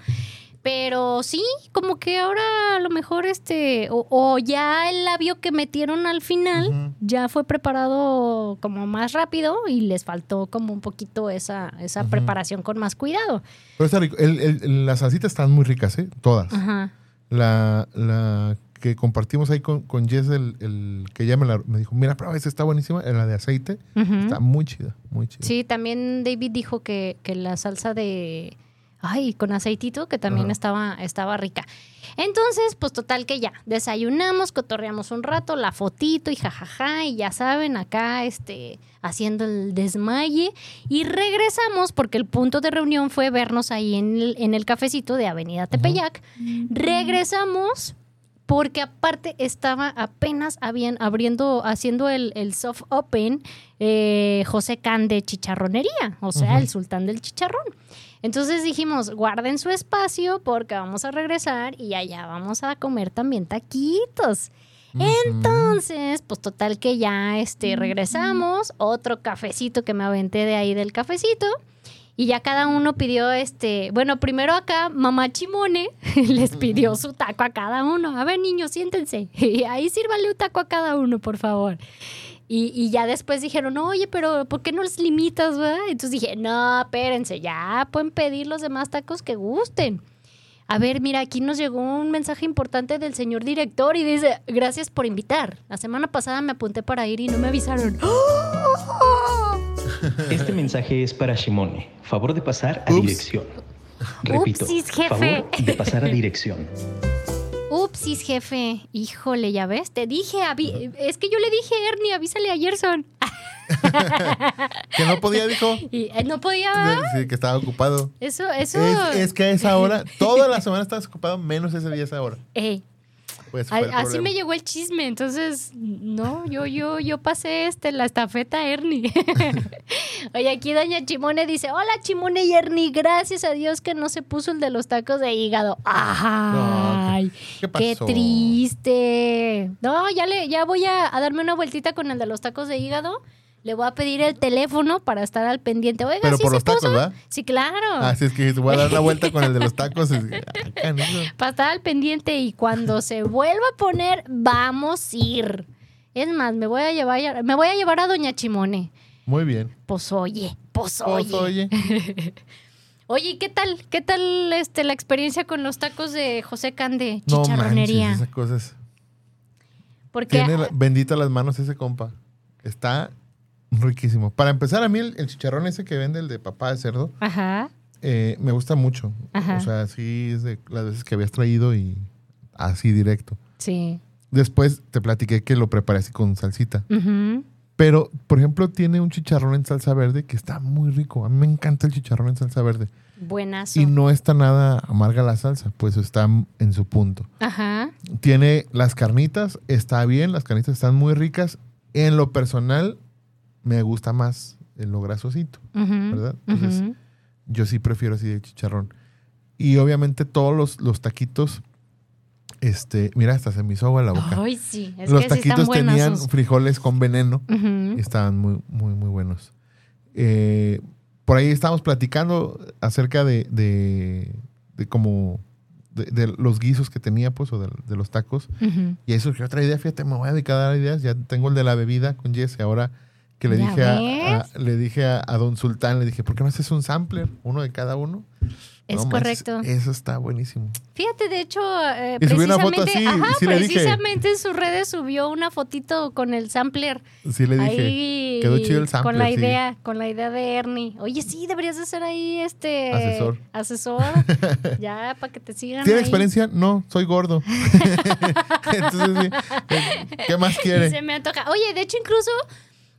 pero sí, como que ahora a lo mejor este, o, o ya el labio que metieron al final ya fue preparado como más rápido y les faltó como un poquito esa, esa preparación con más cuidado. Pero está rico. El- el- las salsitas están muy ricas, ¿eh? Todas. Ajá. la, la que compartimos ahí con, con Jess, el, el que ella me, la- me dijo, mira, prueba, esta está buenísima, la de aceite, está muy chida, muy chida. Sí, también David dijo que, que la salsa de. Ay, con aceitito, que también estaba, estaba rica. Entonces, pues total que ya, desayunamos, cotorreamos un rato, la fotito y jajaja, y ya saben, acá este, haciendo el desmaye. Y regresamos, porque el punto de reunión fue vernos ahí en el, en el cafecito de Avenida Tepeyac. Regresamos porque aparte estaba apenas habían abriendo, haciendo el, el soft open eh, José Can de Chicharronería, o sea, el sultán del chicharrón. Entonces dijimos, guarden su espacio porque vamos a regresar y allá vamos a comer también taquitos. Entonces, pues total que ya este, regresamos, otro cafecito que me aventé de ahí del cafecito. Y ya cada uno pidió este, bueno, primero acá mamá Chimone les pidió su taco a cada uno. A ver, niños, siéntense. Y ahí sírvale un taco a cada uno, por favor. Y, y ya después dijeron, oye, pero ¿por qué no les limitas, verdad? Entonces dije, no, espérense, ya pueden pedir los demás tacos que gusten. A ver, mira, aquí nos llegó un mensaje importante del señor director y dice, gracias por invitar. La semana pasada me apunté para ir y no me avisaron. Este mensaje es para Shimone. Favor de pasar a Ups. dirección. Repito, Upsis, jefe. favor de pasar a dirección. Upsis, jefe. Híjole, ya ves, te dije, es que yo le dije, Ernie, avísale a Gerson. Que no podía, dijo. Y él no podía, que estaba ocupado. Eso, eso. Es, es que a esa hora, toda la semana estabas ocupado, menos ese día a esa hora. Ey, Pues así problema. me llegó el chisme, entonces, no, yo, yo, yo pasé este, la estafeta a Ernie. Oye, aquí doña Chimone dice, hola Chimone y Ernie, gracias a Dios que no se puso el de los tacos de hígado. Ay, ¿qué qué pasó? triste. No, ya le, ya voy a, a darme una vueltita con el de los tacos de hígado. Le voy a pedir el teléfono para estar al pendiente. Oiga, Pero ¿sí por los tacos? ¿verdad? Sí, claro. Así es que te voy a dar la vuelta con el de los tacos. ah, para estar al pendiente y cuando se vuelva a poner, vamos a ir. Es más, me voy a llevar, me voy a llevar a Doña Chimone. Muy bien. Pues oye, pues Pues, oye. oye, Oye, ¿y ¿qué tal? ¿Qué tal este, la experiencia con los tacos de José Cande, no chicharronería? manches, esas cosas. Porque Tiene la- bendita las manos ese compa. Está riquísimo. Para empezar, a mí el, el chicharrón ese que vende, el de papá de cerdo, Ajá. eh, me gusta mucho. Ajá. O sea, sí es de las veces que habías traído y así directo. Sí. Después te platiqué que lo preparé así con salsita. Ujú. Pero, por ejemplo, tiene un chicharrón en salsa verde que está muy rico. A mí me encanta el chicharrón en salsa verde. Buenazo. Y no está nada amarga la salsa, pues está en su punto. Ajá. Tiene las carnitas, está bien, las carnitas están muy ricas. En lo personal, me gusta más en lo grasosito. ¿verdad? Entonces. Yo sí prefiero así de chicharrón. Y obviamente todos los, los taquitos, este, mira, hasta se me hizo agua la boca. Ay, sí. Es los que sí están taquitos tenían frijoles con veneno estaban muy, muy, muy buenos. Eh, por ahí estábamos platicando acerca de, de, de como de, de los guisos que tenía, pues, o de, de los tacos. Y ahí surgió otra idea, fíjate, me voy a dedicar a dar ideas. Ya tengo el de la bebida con Jess y ahora que le ¿Ya dije, a, le dije a, a Don Sultán, le dije, ¿por qué no haces un sampler? Uno de cada uno. Es No correcto. Eso está buenísimo. Fíjate, de hecho, eh, Y subió una precisamente, foto así, ajá, sí precisamente en sus redes subió una fotito con el sampler. Sí le dije, ahí quedó chido el sampler. con la sí. idea, con la idea de Ernie. Oye, sí, deberías de ser ahí este Asesor. asesor. ya para que te sigan. ¿Tiene ahí. experiencia? No, soy gordo. Entonces, sí, ¿qué más quiere? se me antoja. Oye, de hecho, incluso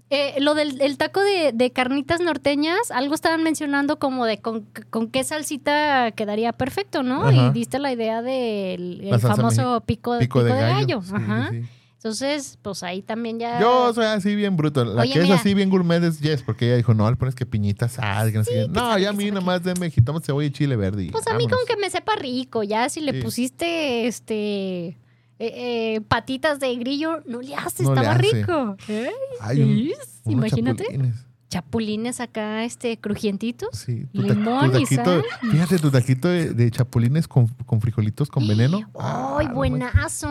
eh, lo del el taco de, de carnitas norteñas, algo estaban mencionando como de con, con qué salsita quedaría perfecto, ¿no? Ajá. Y diste la idea del famoso pico, de, Pico de gallo. Sí, sí, Ajá. sí. Entonces, pues ahí también ya. Yo soy así bien bruto. La Oye, que es así bien gourmet es Jess, porque ella dijo, no, le pones que piñita sal. que no, sabe, ya a mí sabe nada que- más de jitomate, cebolla y chile verde. y Pues a mí como que me sepa rico, ya si le Sí. pusiste este eh, eh, patitas de grillo, no le hace, No le estaba hace. rico. ¿Eh? Ay, un- ¿Sí? Imagínate. chapulines. Chapulines acá, este, crujientitos. Sí, tu, Limón tu y taquito, sal. fíjate, tu taquito de, de chapulines con, con frijolitos con veneno. ¡Ay, Ah, buenazo!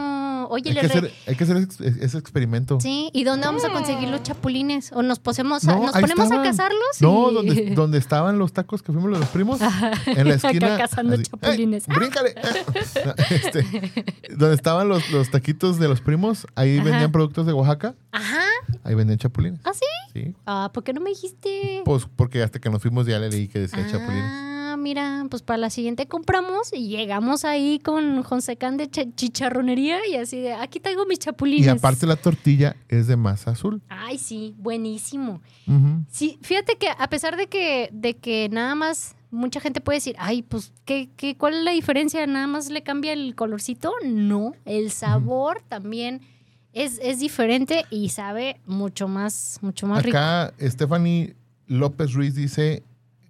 Oye, Hay le que, re- hacer, hay que hacer ese experimento. Sí, ¿y dónde vamos a conseguir los chapulines? ¿O nos posemos a- No, nos ponemos estaban. a cazarlos? No, donde, donde estaban los tacos que fuimos los primos, en la Acá esquina. cazando chapulines. ¡Ey, ¡Bríncale! No, este, donde estaban los, los taquitos de los primos, ahí Ajá. vendían productos de Oaxaca, Ajá. ahí vendían chapulines. ¿Ah, sí? Sí. Ah, ¿por qué no me dijiste? Pues porque hasta que nos fuimos ya le leí que decía chapulines. Ah, mira, pues para la siguiente compramos y llegamos ahí con José Can de ch- chicharronería y así de, aquí traigo mis chapulines. Y aparte la tortilla es de masa azul. Ay, sí, buenísimo. Sí, fíjate que a pesar de que, de que nada más mucha gente puede decir, ay, pues, ¿qué, qué, ¿cuál es la diferencia? ¿Nada más le cambia el colorcito? No, el sabor también es, es diferente y sabe mucho más, mucho más rico. Acá Stephanie López Ruiz dice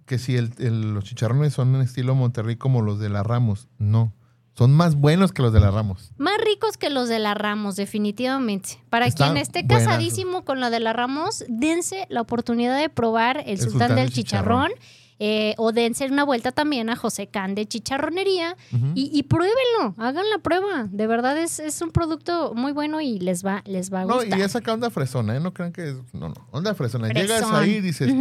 que si el- el- los chicharrones son en estilo Monterrey como los de la Ramos. No, son más buenos que los de la Ramos. Más ricos que los de la Ramos, definitivamente. Para quien esté casadísimo con la de la Ramos, dense la oportunidad de probar el, sultán, del chicharrón. Eh, o dense una vuelta también a José Can de Chicharronería y, y pruébenlo, hagan la prueba. De verdad es, es un producto muy bueno y les va, les va a No, y gustar. es acá onda fresona, ¿eh? No crean que es. No, no, onda fresona. Fresón. Llegas ahí y dices,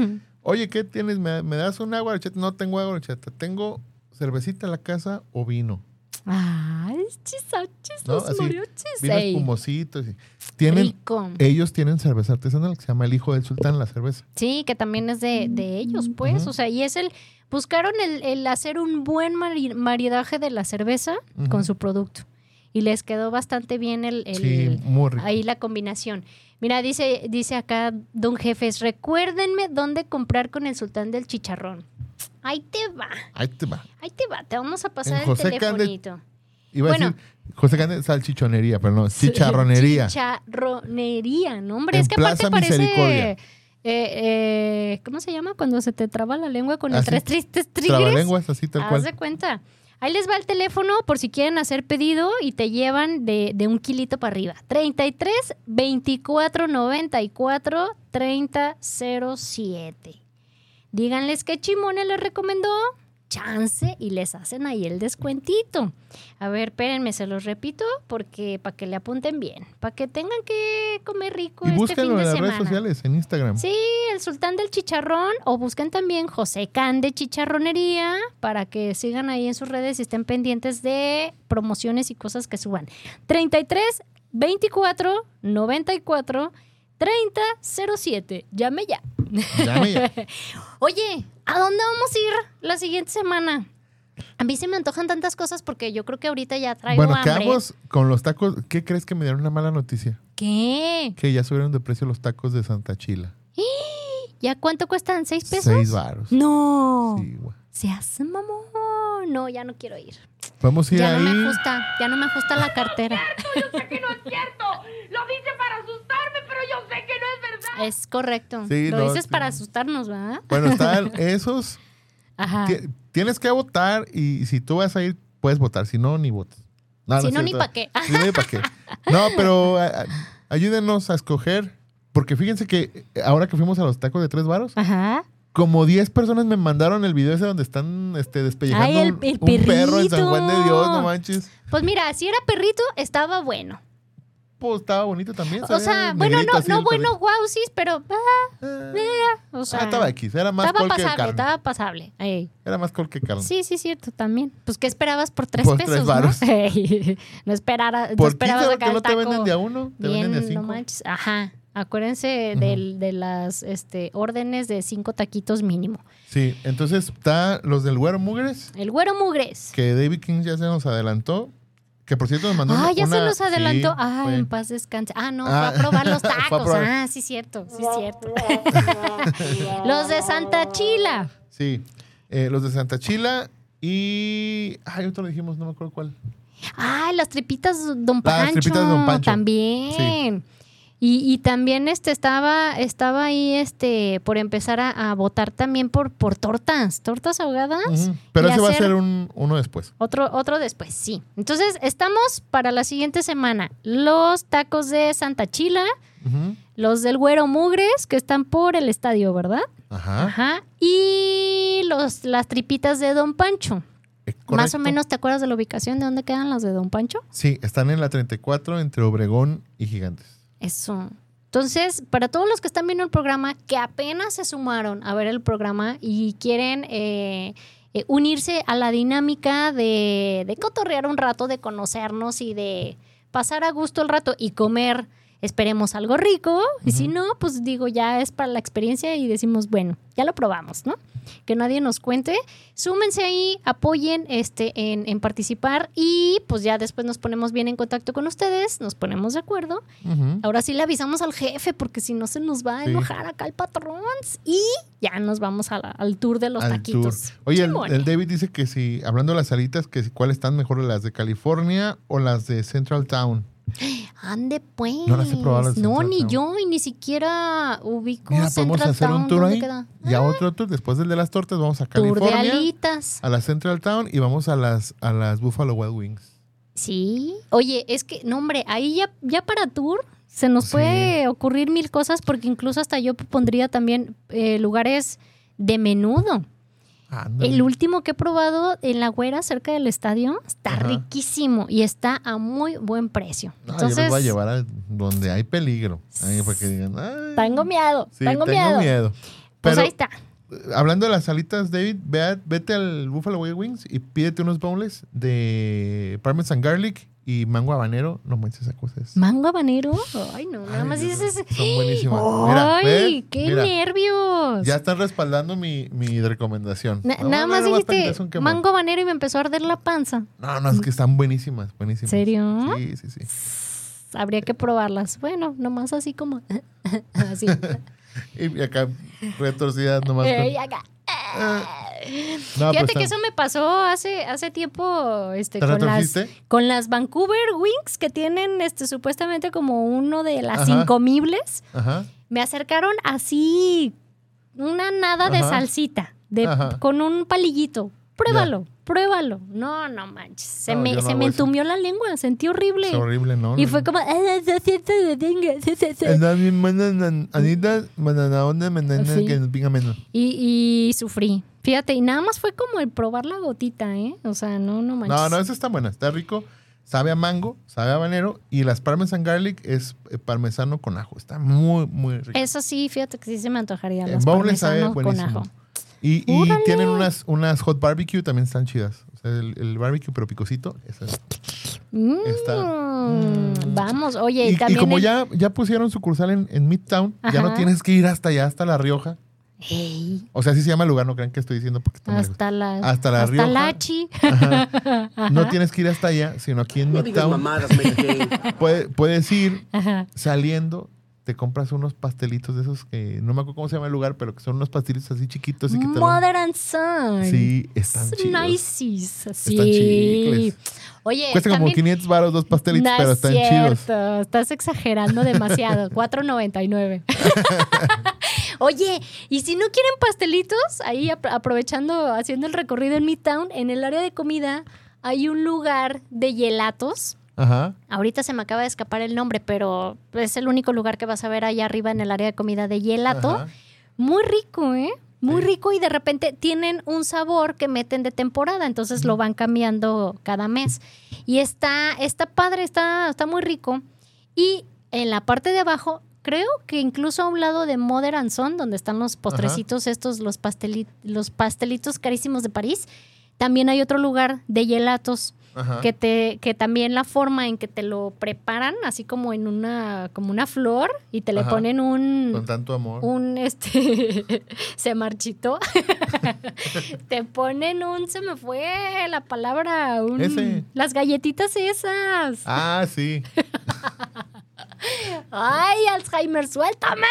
oye, ¿qué tienes? ¿Me, me das un agua de horchata? No tengo agua de horchata. Tengo cervecita en la casa o vino. Ay, chisachis, ¿No? los Así, mariachis. Vino ey. espumosito. así. Tienen, Rico. ellos tienen cerveza artesanal que se llama El Hijo del Sultán, la cerveza. Sí, que también es de, de ellos, pues. O sea, y es el. Buscaron el, el hacer un buen mari- maridaje de la cerveza con su producto. Y les quedó bastante bien el, el- sí, muy rico. ahí la combinación. Mira, dice, dice acá Don Jefes, recuérdenme dónde comprar con el sultán del chicharrón. Ahí te va, Ahí te va. ahí te va, te vamos a pasar En el José Cande- telefonito. Iba Bueno. a decir José Cande salchichonería, pero no, chicharronería. Chicharronería, ¿no? Hombre, En es que aparte parece... Eh, eh, ¿Cómo se llama? Cuando se te traba la lengua con el Así, tres tristes tigres. Trabalenguas, así tal Haz cual. de cuenta. Ahí les va el teléfono por si quieren hacer pedido y te llevan de, de un kilito para arriba. 33 24 94 30 07. Díganles que Chimone les recomendó chance y les hacen ahí el descuentito. A ver, espérenme, se los repito porque para que le apunten bien, para que tengan que comer rico Y este fin de en las semana. redes sociales, en Instagram. Sí, el sultán del chicharrón o busquen también José Can de Chicharronería para que sigan ahí en sus redes y estén pendientes de promociones y cosas que suban. 33 24 94 30 07. Llame ya. Llame ya. Oye, ¿a dónde vamos a ir la siguiente semana? A mí se me antojan tantas cosas porque yo creo que ahorita ya traigo Bueno, ¿qué hambre. vamos con los tacos? ¿Qué crees que me dieron una mala noticia? ¿Qué? Que ya subieron de precio los tacos de Santa Chila. ¿Ya cuánto cuestan? ¿Seis pesos? Seis varos. No. Sí, güey. Se hace mamón. No, ya no quiero ir. Vamos a ir Ya ahí. no me ajusta, ya no me ajusta la cartera. Yo sé que no es cierto. Lo dice para yo sé que no es verdad. Es correcto. Sí, Lo no, dices sí. para asustarnos, ¿verdad? Bueno, están esos. Ajá. ti- tienes que votar y si tú vas a ir, puedes votar. Si no, ni votes. No, si no, ni para qué. Si no, ni para qué. No, pero a- a- ayúdenos a escoger. Porque fíjense que ahora que fuimos a los tacos de tres varos, Ajá. como 10 personas me mandaron el video ese donde están este, despellejando Ay, el- un- el un perro en San. Juan de Dios, no manches. Pues mira, si era perrito, estaba bueno. Pues estaba bonito también. O se sea, bueno, no, no bueno, wow, sí, pero. ah. Eh, o sea, ah, estaba X, era más estaba col que pasable, carne. estaba pasable. Ey. Era más col que carne. Sí, sí, cierto, también. Pues, ¿qué esperabas por tres Por pesos? tres ¿no? varos. Ey, no, esperara, no Por esperabas 15 sacar que no te venden de a uno, te bien, venden de a no cinco. manches. Ajá. Acuérdense del- de las este, órdenes de cinco taquitos mínimo. Sí, entonces está los del Güero Mugres, El güero mugres. que David King ya se nos adelantó. Que por cierto nos mandó Ah, una- ya se los adelantó. sí, ah, fue. en paz descanse. Ah, no, Ah, fue a probar los tacos. probar. Ah, sí, cierto, sí, cierto. los de Santa Chila. Sí, eh, los de Santa Chila y... Ay, otro dijimos, no me acuerdo cuál. Ah, las tripitas Don Las Pancho. tripitas de Don Pancho. También. Y, y también este estaba, estaba ahí este por empezar a, a votar también por, por tortas, tortas ahogadas. Pero ese va a ser un, uno después. Otro, otro después, sí. Entonces, estamos para la siguiente semana. Los tacos de Santa Chila, los del Güero Mugres, que están por el estadio, ¿verdad? Ajá. Ajá. Y los, las tripitas de Don Pancho. eh, Más o correcto. menos, ¿te acuerdas de la ubicación de dónde quedan las de Don Pancho? Sí, están en la 34 entre Obregón y Gigantes. Eso. Entonces, para todos los que están viendo el programa, que apenas se sumaron a ver el programa y quieren eh, eh, unirse a la dinámica de, de cotorrear un rato, de conocernos y de pasar a gusto el rato y comer, esperemos algo rico. Y si no, pues digo, ya es para la experiencia y decimos, bueno, ya lo probamos, ¿no? Que nadie nos cuente. Súmense ahí, apoyen este, en, en participar y pues ya después nos ponemos bien en contacto con ustedes, nos ponemos de acuerdo. Ahora sí le avisamos al jefe porque si no se nos va a Sí. enojar acá el patrón y ya nos vamos a la- al tour de los al taquitos. tour. Oye, el David dice que si, hablando de las salitas, que si cuáles están mejor, las de California o las de Central Town. Ande pues. No las he probado las de No, Central ni yo y ni siquiera ubico Mira, podemos Central hacer un tour ¿dónde ahí. queda? Ya otro tour, después del de las tortas, vamos a Tour de California, alitas. a la Central Town y vamos a las, a las Buffalo Wild Wings. Sí. Oye, es que, no, hombre, ahí ya, ya para tour se nos Sí. puede ocurrir mil cosas porque incluso hasta yo pondría también eh, lugares de menudo. El último que he probado en la güera cerca del estadio está Ajá. riquísimo y está a muy buen precio. Yo Entonces, los voy a llevar a donde hay peligro. Ahí para que digan, "Ay, tengo miedo, sí, tengo, miedo. Pues Pero, ahí está. hablando de las salitas, David, ve a- vete al Buffalo Wild Wings y pídete unos boneless de Parmesan Garlic y mango habanero. No manches, esa cosa es. Mango habanero. Ay, no, nada Ay, más dices. Son buenísimas. Mira, Ay, ¿ves? qué Mira, nervios. Ya están respaldando mi, mi recomendación. Na- nada más dijiste mango habanero y me empezó a arder la panza. No, no, es que están buenísimas, buenísimas. ¿Serio? Sí, sí, sí. Habría que probarlas. Bueno, nomás así como. así. Y acá retorcidas nomás. con- Ey, acá. No, Fíjate pues, que eso me pasó hace, hace tiempo este, ¿Te con, las, con las Vancouver Wings que tienen este, supuestamente como uno de las Ajá. incomibles. Ajá. Me acercaron así una nada de Ajá. salsita de, con un palillito. Pruébalo, pruébalo. No, no manches. Se No, me, se me eso. entumió la lengua, sentí horrible. Es horrible, ¿no? Y No, fue no. como, "Ah, se siente de dengue, se- se- se". Está bien, manan- Anita, manana, onda, manana, Sí. y, y sufrí. Fíjate, y nada más fue como el probar la gotita, ¿eh? O sea, no, no manches. No, no, esa está buena, está rico. Sabe a mango, sabe a habanero. Y las parmesan garlic es eh, parmesano con ajo. Está muy, muy rico. Eso sí, fíjate que sí se me antojaría. Los boneless sabe con ajo. Y, y tienen unas, unas hot barbecue, también están chidas. O sea, el, el barbecue, pero picosito. esa es- Mm, Está- Vamos, oye, Y, y como el- ya, ya pusieron sucursal en, en Midtown, ya no tienes que ir hasta allá, hasta La Rioja. O sea, así se llama el lugar, no crean que estoy diciendo porque está hasta la. Hasta la Rioja. Lachi. Ajá. No tienes que ir hasta allá, sino aquí en No digas Midtown. mamadas, Mary Jane. Puede- puedes ir Ajá. saliendo, te compras unos pastelitos de esos que no me acuerdo cómo se llama el lugar, pero que son unos pastelitos así chiquitos y que te lo- Mother and Son. Sí, están chidos. Nices. Sí. Están chicles. Oye, Cuestan como también- 500 baros dos pastelitos, No pero es están chidos. cierto, Estás exagerando demasiado. 4.99. Oye, y si no quieren pastelitos, ahí ap- aprovechando, haciendo el recorrido en Midtown, en el área de comida hay un lugar de gelatos. Ajá. Ahorita se me acaba de escapar el nombre, pero es el único lugar que vas a ver allá arriba en el área de comida de gelato. Ajá. Muy rico, ¿eh? Muy Sí. rico y de repente tienen un sabor que meten de temporada, entonces lo van cambiando cada mes. Y está, está padre, está, está muy rico. Y en la parte de abajo, creo que incluso a un lado de Mother and Son, donde están los postrecitos estos, los, pasteli- los pastelitos carísimos de París, también hay otro lugar de gelatos Ajá. que te que también la forma en que te lo preparan así como en una como una flor y te le Ajá. ponen un Con tanto amor. un este se marchitó te ponen un se me fue la palabra un Ese. las galletitas esas Ah, sí. ay Alzheimer suéltame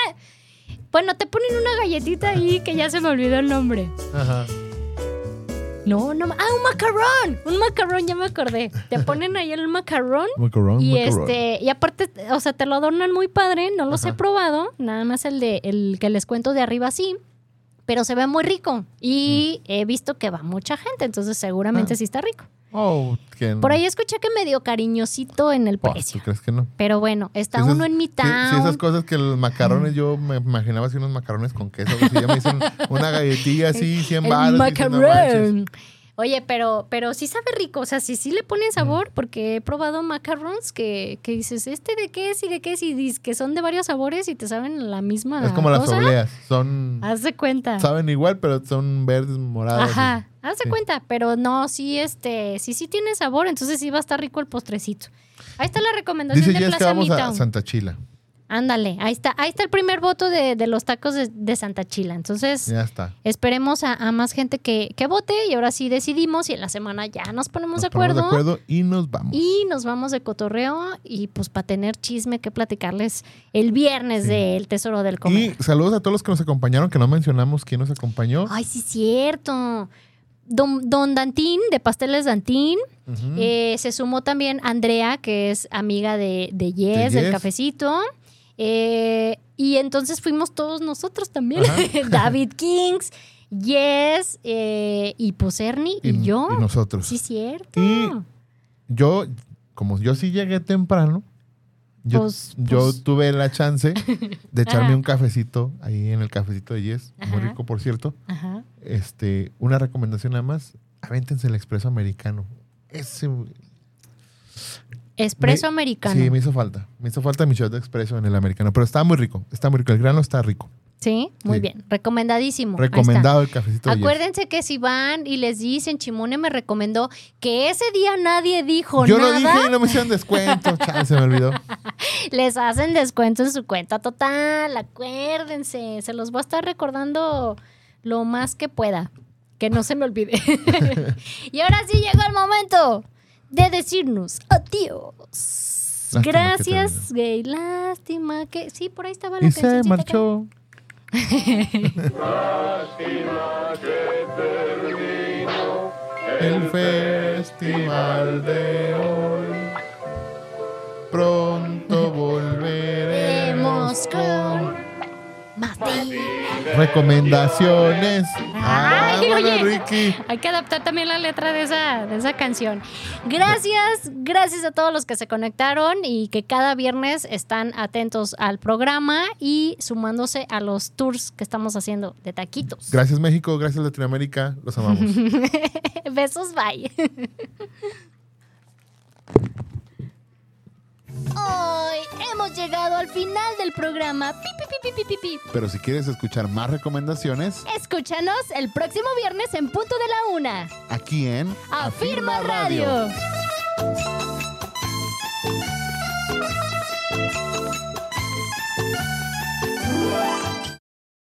bueno te ponen una galletita ahí que ya se me olvidó el nombre Ajá. No no ah un macarrón un macarrón ya me acordé te ponen ahí el macarrón Macarón, Y macarón. este, y aparte, o sea, te lo adornan muy padre, no los he probado, nada más el de el que les cuento de arriba sí, pero se ve muy rico y he visto que va mucha gente, entonces seguramente Ah. sí está rico. Oh, que Por ahí escuché que medio cariñosito en el Oh, precio. ¿Tú crees que no? Pero bueno, está uno en mi Sí, sí, esas cosas que los macarrones, yo me imaginaba así unos macarrones con queso. así. ya me dicen una galletilla así, 100 el balas. Oye, pero, pero sí sabe rico, o sea, sí, sí le ponen sabor, porque he probado macarons que, que dices, ¿este de qué es y de qué es? Y dices que son de varios sabores y te saben la misma Es como las obleas. Son. Haz de cuenta. Saben igual, pero son verdes, morados. Ajá, haz de Sí. cuenta, pero no, sí, este, sí, sí tiene sabor, entonces sí va a estar rico el postrecito. Ahí está la recomendación Dice de Jess que Plaza vamos a Midtown. Santa Chila. Ándale, ahí está, ahí está el primer voto de, de los tacos de, de Santa Chila. Entonces, Ya está. esperemos a, a más gente que, que vote y ahora sí decidimos y en la semana ya nos ponemos Nos de ponemos acuerdo. de acuerdo y nos vamos. Y nos vamos de cotorreo y pues para tener chisme que platicarles el viernes Sí. del Tesoro del Comer. Y saludos a todos los que nos acompañaron, que no mencionamos quién nos acompañó. Ay, sí, cierto. Don, don Dantín, de Pasteles Dantín. Eh, se sumó también Andrea, que es amiga de, de Yes, De del Yes. cafecito. Eh, y entonces fuimos todos nosotros también. David Kings, Yes, eh, y pues Ernie y, yo. y nosotros. Sí, cierto. Y yo, como yo sí llegué temprano, yo, Pues- yo pues- tuve la chance de echarme Ajá. un cafecito ahí en el cafecito de Yes, muy rico por cierto. Ajá. Este, una recomendación nada más, avéntense el expreso americano. Ese Espresso Me- americano. Sí, me hizo falta. Me hizo falta mi shot de expreso en el americano, pero está muy rico, está muy rico, el grano está rico. Sí, muy Sí. bien. Recomendadísimo. Recomendado el cafecito de Yes. Acuérdense que si van y les dicen, Chimone me recomendó que ese día nadie dijo Yo nada, lo dije y no me hicieron descuento, chale, se me olvidó. les hacen descuento en su cuenta total. Acuérdense, se los voy a estar recordando lo más que pueda, que no se me olvide. y ahora sí llegó el momento de decirnos adiós. Lástima Gracias, gay. Lástima que. Sí, por ahí estaba la Y se cancioncita que- marchó. El festival de hoy. Pronto volveremos con más recomendaciones. Ay, Vámonos, oye. Ricky. Hay que adaptar también la letra de esa, de esa canción. Gracias, gracias a todos los que se conectaron y que cada viernes están atentos al programa y sumándose a los tours que estamos haciendo de taquitos. Gracias México, gracias Latinoamérica, los amamos. Besos, bye. Hoy hemos llegado al final del programa. Pi, pi, pi. Pero si quieres escuchar más recomendaciones, Escúchanos el próximo viernes en punto de la una. aquí en Afirma Radio.